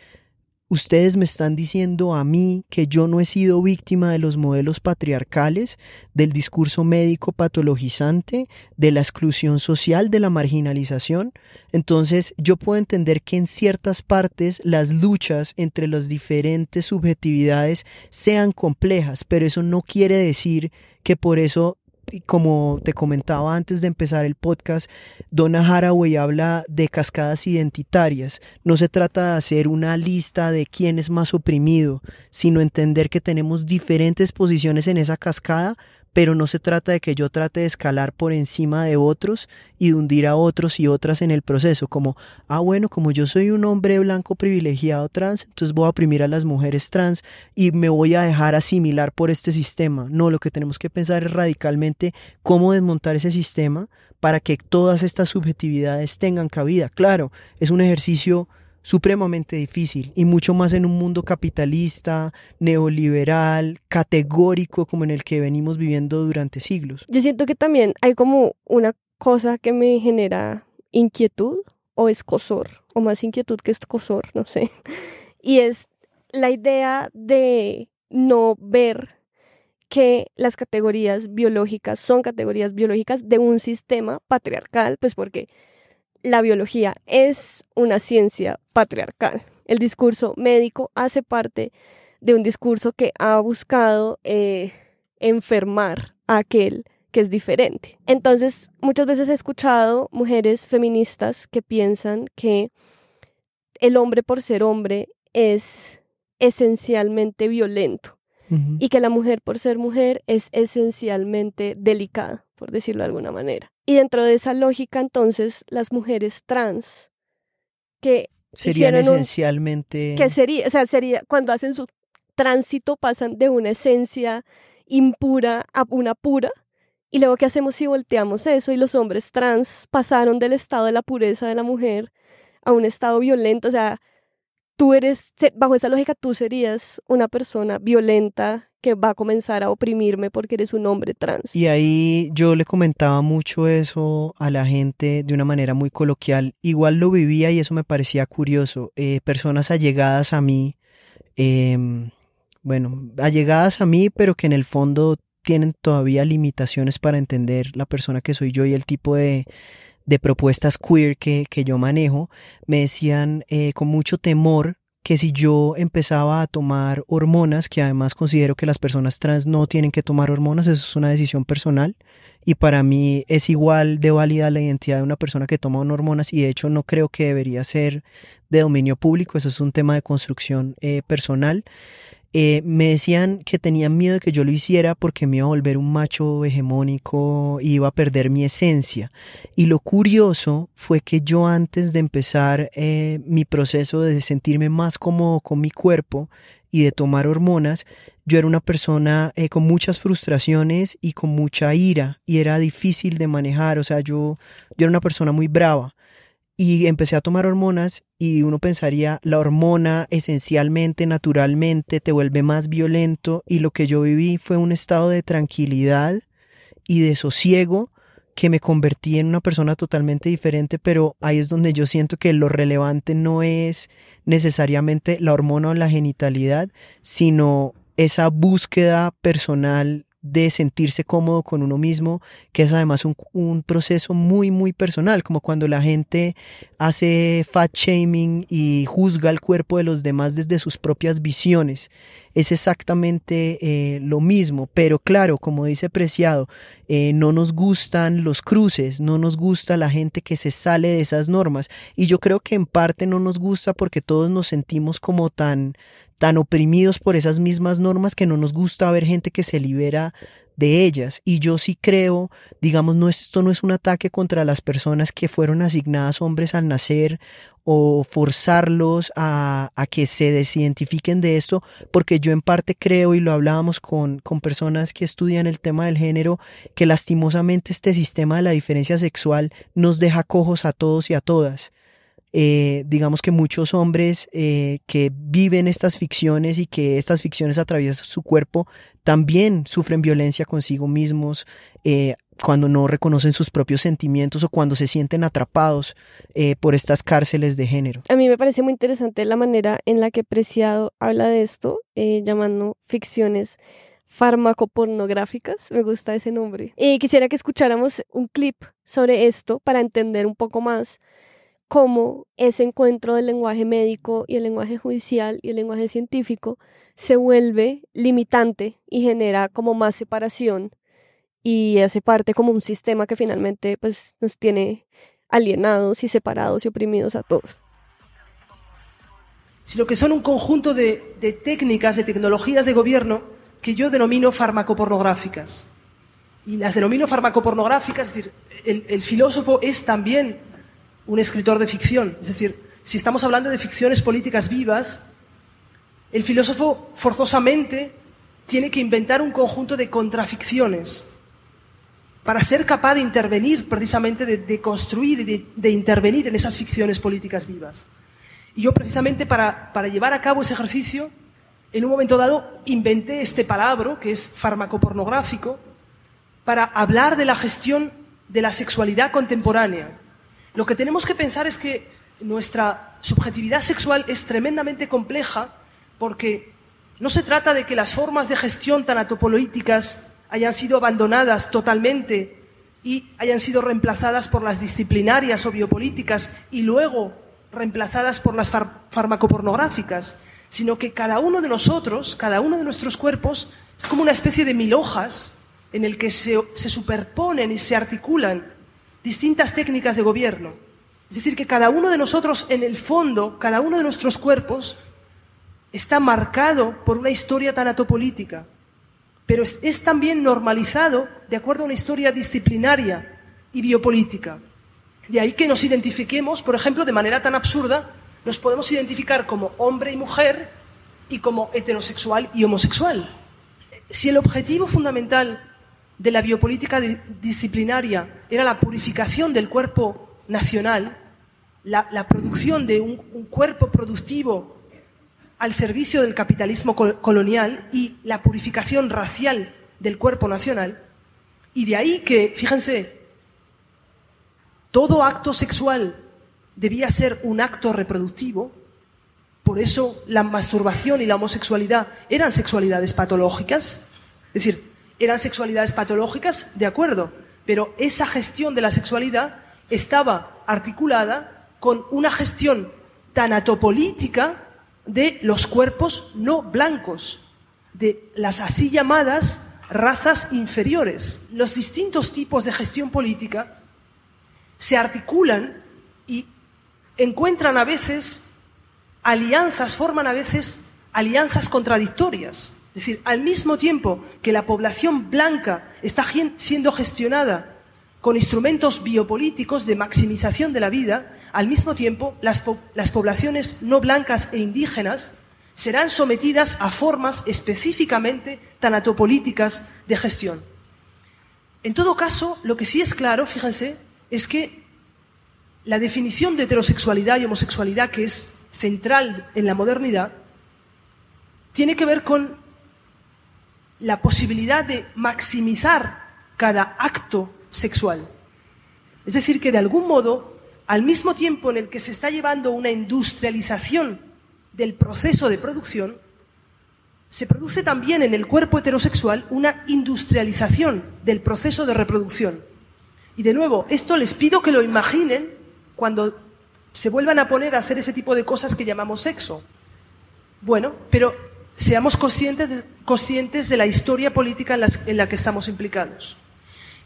Ustedes me están diciendo a mí que yo no he sido víctima de los modelos patriarcales, del discurso médico patologizante, de la exclusión social, de la marginalización. Entonces yo puedo entender que en ciertas partes las luchas entre las diferentes subjetividades sean complejas, pero eso no quiere decir que por eso como te comentaba antes de empezar el podcast, Donna Haraway habla de cascadas identitarias. No se trata de hacer una lista de quién es más oprimido, sino entender que tenemos diferentes posiciones en esa cascada pero no se trata de que yo trate de escalar por encima de otros y de hundir a otros y otras en el proceso, como, ah, bueno, como yo soy un hombre blanco privilegiado trans, entonces voy a oprimir a las mujeres trans y me voy a dejar asimilar por este sistema. No, lo que tenemos que pensar es radicalmente cómo desmontar ese sistema para que todas estas subjetividades tengan cabida. Claro, es un ejercicio supremamente difícil y mucho más en un mundo capitalista, neoliberal, categórico como en el que venimos viviendo durante siglos. Yo siento que también hay como una cosa que me genera inquietud o escosor, o más inquietud que escosor, no sé, y es la idea de no ver que las categorías biológicas son categorías biológicas de un sistema patriarcal, pues porque la biología es una ciencia patriarcal. El discurso médico hace parte de un discurso que ha buscado eh, enfermar a aquel que es diferente. Entonces, muchas veces he escuchado mujeres feministas que piensan que el hombre por ser hombre es esencialmente violento y que la mujer por ser mujer es esencialmente delicada, por decirlo de alguna manera. Y dentro de esa lógica, entonces, las mujeres trans que serían esencialmente que sería, o sea, sería cuando hacen su tránsito pasan de una esencia impura a una pura. Y luego, ¿qué hacemos si volteamos eso? Y los hombres trans pasaron del estado de la pureza de la mujer a un estado violento. O sea, tú eres, bajo esa lógica, tú serías una persona violenta que va a comenzar a oprimirme porque eres un hombre trans. Y ahí yo le comentaba mucho eso a la gente de una manera muy coloquial. Igual lo vivía y eso me parecía curioso. Eh, personas allegadas a mí, em, bueno, allegadas a mí, pero que en el fondo tienen todavía limitaciones para entender la persona que soy yo y el tipo de, de propuestas queer que, que yo manejo, me decían eh, con mucho temor que si yo empezaba a tomar hormonas, que además considero que las personas trans no tienen que tomar hormonas, eso es una decisión personal y para mí es igual de válida la identidad de una persona que toma hormonas y de hecho no creo que debería ser de dominio público, eso es un tema de construcción eh, personal. Eh, me decían que tenían miedo de que yo lo hiciera porque me iba a volver un macho hegemónico iba a perder mi esencia. Y lo curioso fue que yo antes de empezar eh, mi proceso de sentirme más cómodo con mi cuerpo y de tomar hormonas, yo era una persona eh, con muchas frustraciones y con mucha ira y era difícil de manejar, o sea, yo, yo era una persona muy brava y empecé a tomar hormonas y uno pensaría, la hormona esencialmente, naturalmente, te vuelve más violento y lo que yo viví fue un estado de tranquilidad y de sosiego que me convertí en una persona totalmente diferente, pero ahí es donde yo siento que lo relevante no es necesariamente la hormona o la genitalidad, sino esa búsqueda personal de sentirse cómodo con uno mismo, que es además un, proceso muy, muy personal, como cuando la gente hace fat shaming y juzga el cuerpo de los demás desde sus propias visiones. Es exactamente eh, lo mismo, pero claro, como dice Preciado, eh, no nos gustan los cruces, no nos gusta la gente que se sale de esas normas y yo creo que en parte no nos gusta porque todos nos sentimos como tan, tan oprimidos por esas mismas normas que no nos gusta ver gente que se libera de ellas. Y yo sí creo, digamos, no esto no es un ataque contra las personas que fueron asignadas hombres al nacer o forzarlos a, que se desidentifiquen de esto, porque yo en parte creo, y lo hablábamos con, con personas que estudian el tema del género, que lastimosamente este sistema de la diferencia sexual nos deja cojos a todos y a todas. Eh, digamos que muchos hombres eh, que viven estas ficciones y que estas ficciones atraviesan su cuerpo también sufren violencia consigo mismos eh, cuando no reconocen sus propios sentimientos o cuando se sienten atrapados por estas cárceles de género. A mí me parece muy interesante la manera en la que Preciado habla de esto, llamando ficciones farmacopornográficas, me gusta ese nombre. Y quisiera que escucháramos un clip sobre esto para entender un poco más cómo ese encuentro del lenguaje médico y el lenguaje judicial y el lenguaje científico se vuelve limitante y genera como más separación y hace parte como un sistema que finalmente pues nos tiene alienados y separados y oprimidos a todos. Sino que son un conjunto de, técnicas, de tecnologías de gobierno que yo denomino farmacopornográficas. Y las denomino farmacopornográficas, es decir, el filósofo es también un escritor de ficción. Es decir, si estamos hablando de ficciones políticas vivas, el filósofo forzosamente tiene que inventar un conjunto de contraficciones para ser capaz de intervenir, precisamente de, construir y de, intervenir en esas ficciones políticas vivas. Y yo precisamente para, para llevar a cabo ese ejercicio, en un momento dado inventé este palabra, que es farmacopornográfico, para hablar de la gestión de la sexualidad contemporánea lo que tenemos que pensar es que nuestra subjetividad sexual es tremendamente compleja porque no se trata de que las formas de gestión tanatopolíticas hayan sido abandonadas totalmente y hayan sido reemplazadas por las disciplinarias o biopolíticas y luego reemplazadas por las farmacopornográficas, sino que cada uno de nosotros, cada uno de nuestros cuerpos, es como una especie de mil hojas en el que se superponen y se articulan distintas técnicas de gobierno. Es decir, que cada uno de nosotros, en el fondo, cada uno de nuestros cuerpos, está marcado por una historia tanatopolítica, pero es, también normalizado de acuerdo a una historia disciplinaria y biopolítica. De ahí que nos identifiquemos, por ejemplo, de manera tan absurda, nos podemos identificar como hombre y mujer y como heterosexual y homosexual. Si el objetivo fundamental de la biopolítica disciplinaria era la purificación del cuerpo nacional, la, producción de un, cuerpo productivo al servicio del capitalismo colonial y la purificación racial del cuerpo nacional. Y de ahí que, fíjense, todo acto sexual debía ser un acto reproductivo, por eso la masturbación y la homosexualidad eran sexualidades patológicas, es decir, eran sexualidades patológicas, de acuerdo, pero esa gestión de la sexualidad estaba articulada con una gestión tanatopolítica de los cuerpos no blancos, de las así llamadas razas inferiores. Los distintos tipos de gestión política se articulan y encuentran a veces alianzas, forman a veces alianzas contradictorias. Es decir, al mismo tiempo que la población blanca está siendo gestionada con instrumentos biopolíticos de maximización de la vida, al mismo tiempo las, las poblaciones no blancas e indígenas serán sometidas a formas específicamente tanatopolíticas de gestión. En todo caso, lo que sí es claro, fíjense, es que la definición de heterosexualidad y homosexualidad, que es central en la modernidad, tiene que ver con la posibilidad de maximizar cada acto sexual. Es decir, que de algún modo, al mismo tiempo en el que se está llevando una industrialización del proceso de producción, se produce también en el cuerpo heterosexual una industrialización del proceso de reproducción. Y de nuevo, esto les pido que lo imaginen cuando se vuelvan a poner a hacer ese tipo de cosas que llamamos sexo. Bueno, pero seamos conscientes de, conscientes de la historia política en, en la que estamos implicados.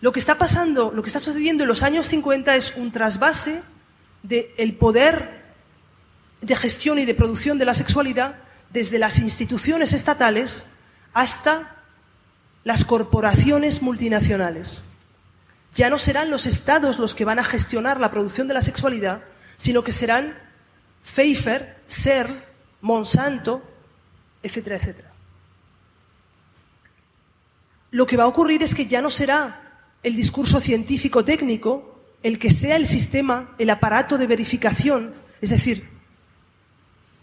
Lo que está pasando, lo que está sucediendo en los años 50 es un trasvase del poder de gestión y de producción de la sexualidad desde las instituciones estatales hasta las corporaciones multinacionales. Ya no serán los estados los que van a gestionar la producción de la sexualidad, sino que serán Pfeiffer, SER, Monsanto, etcétera, etcétera. Lo que va a ocurrir es que ya no será el discurso científico técnico el que sea el sistema, el aparato de verificación, es decir,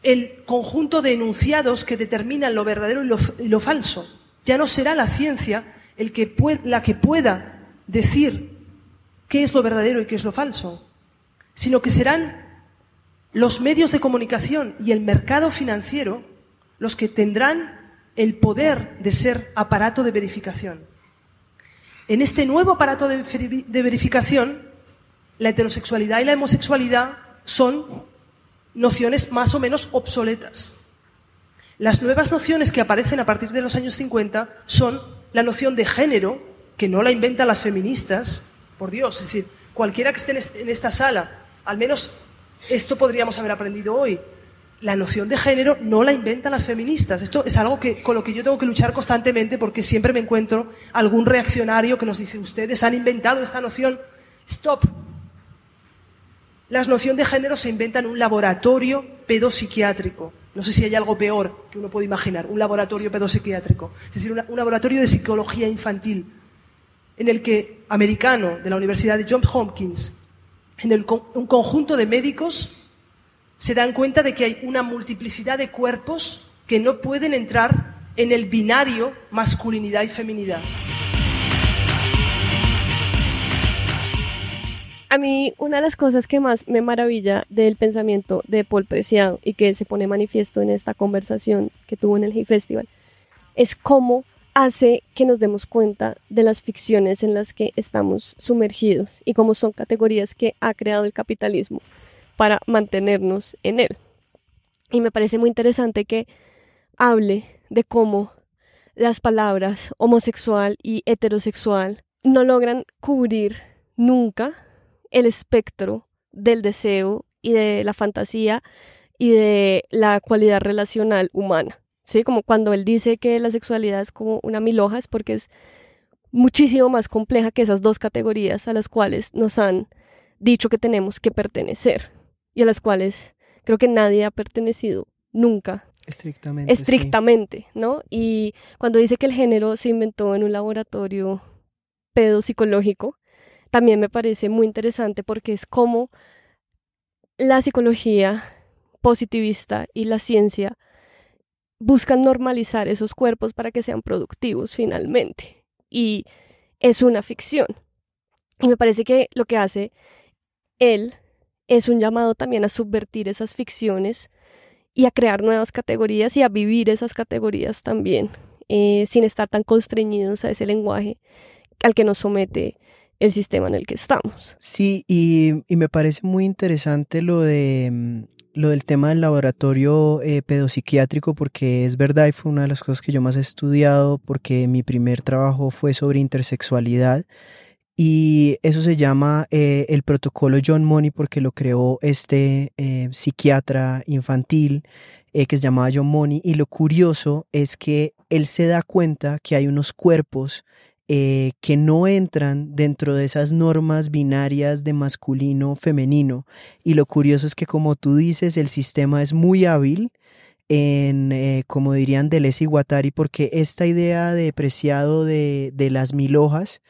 el conjunto de enunciados que determinan lo verdadero y lo, falso. Ya no será la ciencia el que la que pueda decir qué es lo verdadero y qué es lo falso, sino que serán los medios de comunicación y el mercado financiero los que tendrán el poder de ser aparato de verificación. En este nuevo aparato de, verificación, la heterosexualidad y la homosexualidad son nociones más o menos obsoletas. Las nuevas nociones que aparecen a partir de los años 50 son la noción de género, que no la inventan las feministas, por Dios, es decir, cualquiera que esté en esta sala, al menos esto podríamos haber aprendido hoy. La noción de género no la inventan las feministas. Esto es algo que, con lo que yo tengo que luchar constantemente porque siempre me encuentro algún reaccionario que nos dice, ustedes han inventado esta noción. Stop, la noción de género se inventa en un laboratorio pedopsiquiátrico. No sé si hay algo peor que uno puede imaginar, un laboratorio pedopsiquiátrico. Es decir, un laboratorio de psicología infantil, en el que, americano, de la Universidad de Johns Hopkins, en un conjunto de médicos se dan cuenta de que hay una multiplicidad de cuerpos que no pueden entrar en el binario masculinidad y feminidad. A mí una de las cosas que más me maravilla del pensamiento de Paul Preciado y que se pone manifiesto en esta conversación que tuvo en el Hey Festival es cómo hace que nos demos cuenta de las ficciones en las que estamos sumergidos y cómo son categorías que ha creado el capitalismo para mantenernos en él. Y me parece muy interesante que hable de cómo las palabras homosexual y heterosexual no logran cubrir nunca el espectro del deseo y de la fantasía y de la cualidad relacional humana. ¿Sí? Como cuando él dice que la sexualidad es como una miloja, es porque es muchísimo más compleja que esas dos categorías a las cuales nos han dicho que tenemos que pertenecer y a las cuales creo que nadie ha pertenecido nunca. Estrictamente. Estrictamente, ¿no? Y cuando dice que el género se inventó en un laboratorio pedopsicológico, también me parece muy interesante porque es como la psicología positivista y la ciencia buscan normalizar esos cuerpos para que sean productivos finalmente. Y es una ficción. Y me parece que lo que hace él es un llamado también a subvertir esas ficciones y a crear nuevas categorías y a vivir esas categorías también, eh, sin estar tan constreñidos a ese lenguaje al que nos somete el sistema en el que estamos. Sí, y, me parece muy interesante lo de mm, lo del tema del laboratorio eh, pedopsiquiátrico porque es verdad y fue una de las cosas que yo más he estudiado porque mi primer trabajo fue sobre intersexualidad y eso se llama eh, el protocolo John Money porque lo creó este eh, psiquiatra infantil que se llamaba John Money y lo curioso es que él se da cuenta que hay unos cuerpos eh, que no entran dentro de esas normas binarias de masculino, femenino. Y lo curioso es que, como tú dices, el sistema es muy hábil en, eh, como dirían Deleuze y Guattari, porque esta idea de preciado de, de las mil hojas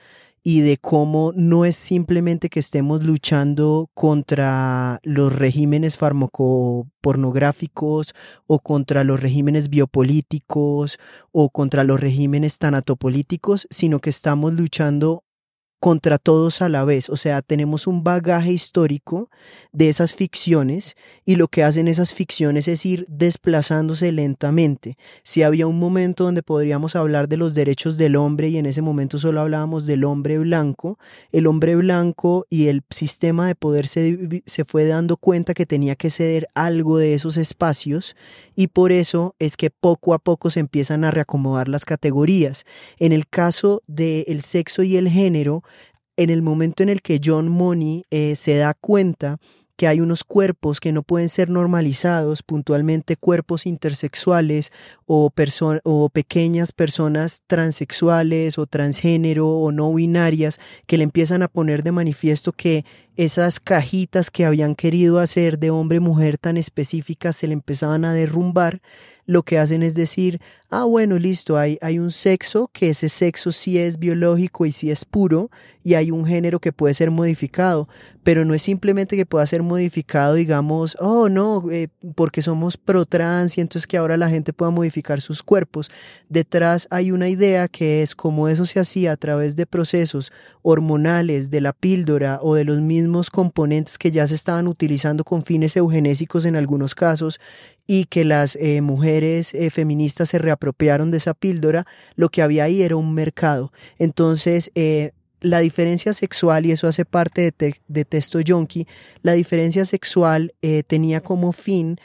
y de cómo no es simplemente que estemos luchando contra los regímenes farmacopornográficos o contra los regímenes biopolíticos o contra los regímenes tanatopolíticos, sino que estamos luchando contra todos a la vez. O sea, tenemos un bagaje histórico de esas ficciones y lo que hacen esas ficciones es ir desplazándose lentamente. Si había un momento donde podríamos hablar de los derechos del hombre y en ese momento solo hablábamos del hombre blanco, el hombre blanco y el sistema de poder se, se fue dando cuenta que tenía que ceder algo de esos espacios y por eso es que poco a poco se empiezan a reacomodar las categorías. En el caso del sexo y el género, en el momento en el que John Money eh, se da cuenta que hay unos cuerpos que no pueden ser normalizados, puntualmente cuerpos intersexuales o, pequeñas personas transexuales o transgénero o no binarias que le empiezan a poner de manifiesto que esas cajitas que habían querido hacer de hombre-mujer tan específicas se le empezaban a derrumbar lo que hacen es decir, ah, bueno, listo, hay, hay un sexo, que ese sexo sí es biológico y sí es puro, y hay un género que puede ser modificado, pero no es simplemente que pueda ser modificado, digamos, oh, no, eh, porque somos pro trans y entonces que ahora la gente pueda modificar sus cuerpos. Detrás hay una idea que es como eso se hacía a través de procesos hormonales, de la píldora o de los mismos componentes que ya se estaban utilizando con fines eugenésicos en algunos casos y que las eh, mujeres eh, feministas se reapropiaron de esa píldora, lo que había ahí era un mercado. Entonces, la diferencia sexual, y eso hace parte de, de Texto Yonki, la diferencia sexual tenía como fin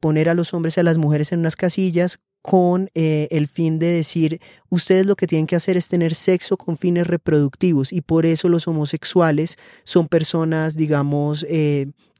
poner a los hombres y a las mujeres en unas casillas con el fin de decir, ustedes lo que tienen que hacer es tener sexo con fines reproductivos y por eso los homosexuales son personas, digamos,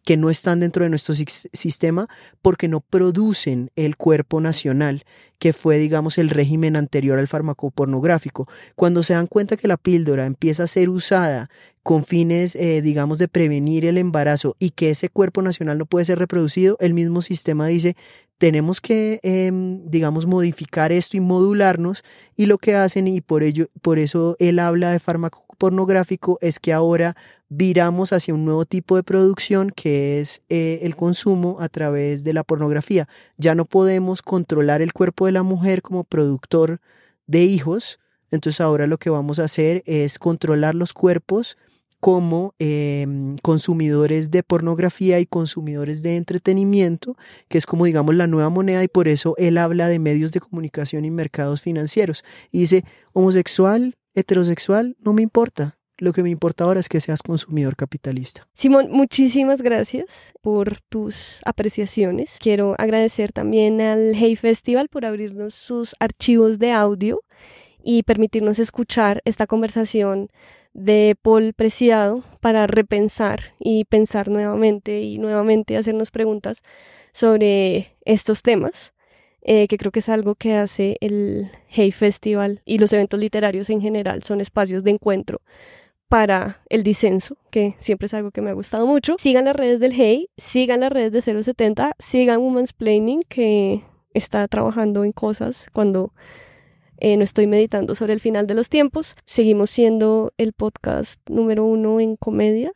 que no están dentro de nuestro sistema porque no producen el cuerpo nacional, que fue, digamos, el régimen anterior al fármaco pornográfico. Cuando se dan cuenta que la píldora empieza a ser usada con fines, eh, digamos, de prevenir el embarazo y que ese cuerpo nacional no puede ser reproducido, el mismo sistema dice, tenemos que, em, digamos, modificar esto y modularnos y lo que hacen, y por, ello, por eso él habla de fármaco pornográfico, es que ahora viramos hacia un nuevo tipo de producción que es eh, el consumo a través de la pornografía. Ya no podemos controlar el cuerpo de la mujer como productor de hijos, entonces ahora lo que vamos a hacer es controlar los cuerpos como em, consumidores de pornografía y consumidores de entretenimiento, que es como digamos la nueva moneda y por eso él habla de medios de comunicación y mercados financieros. Y dice, homosexual, heterosexual, no me importa, lo que me importa ahora es que seas consumidor capitalista. Simón, muchísimas gracias por tus apreciaciones. Quiero agradecer también al Hey Festival por abrirnos sus archivos de audio y permitirnos escuchar esta conversación de Paul Preciado para repensar y pensar nuevamente y nuevamente hacernos preguntas sobre estos temas. Eh, que creo que es algo que hace el Hey Festival y los eventos literarios en general, son espacios de encuentro para el disenso, que siempre es algo que me ha gustado mucho. Sigan las redes del Hey, sigan las redes de 070, sigan Women's Planning, que está trabajando en cosas cuando eh, no estoy meditando sobre el final de los tiempos. Seguimos siendo el podcast número uno en comedia.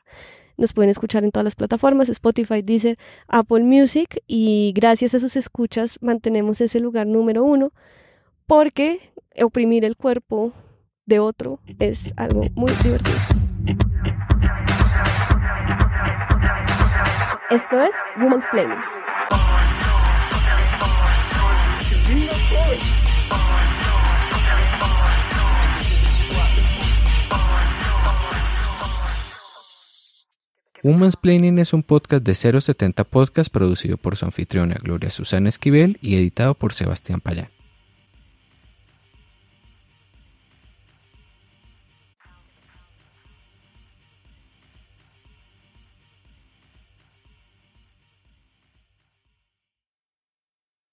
Nos pueden escuchar en todas las plataformas, Spotify, Deezer, Apple Music y gracias a sus escuchas mantenemos ese lugar número uno porque oprimir el cuerpo de otro es algo muy divertido. Esto es Woman's Planning. Woman's Planning es un podcast de 070 Podcast producido por su anfitriona Gloria Susana Esquivel y editado por Sebastián Payán.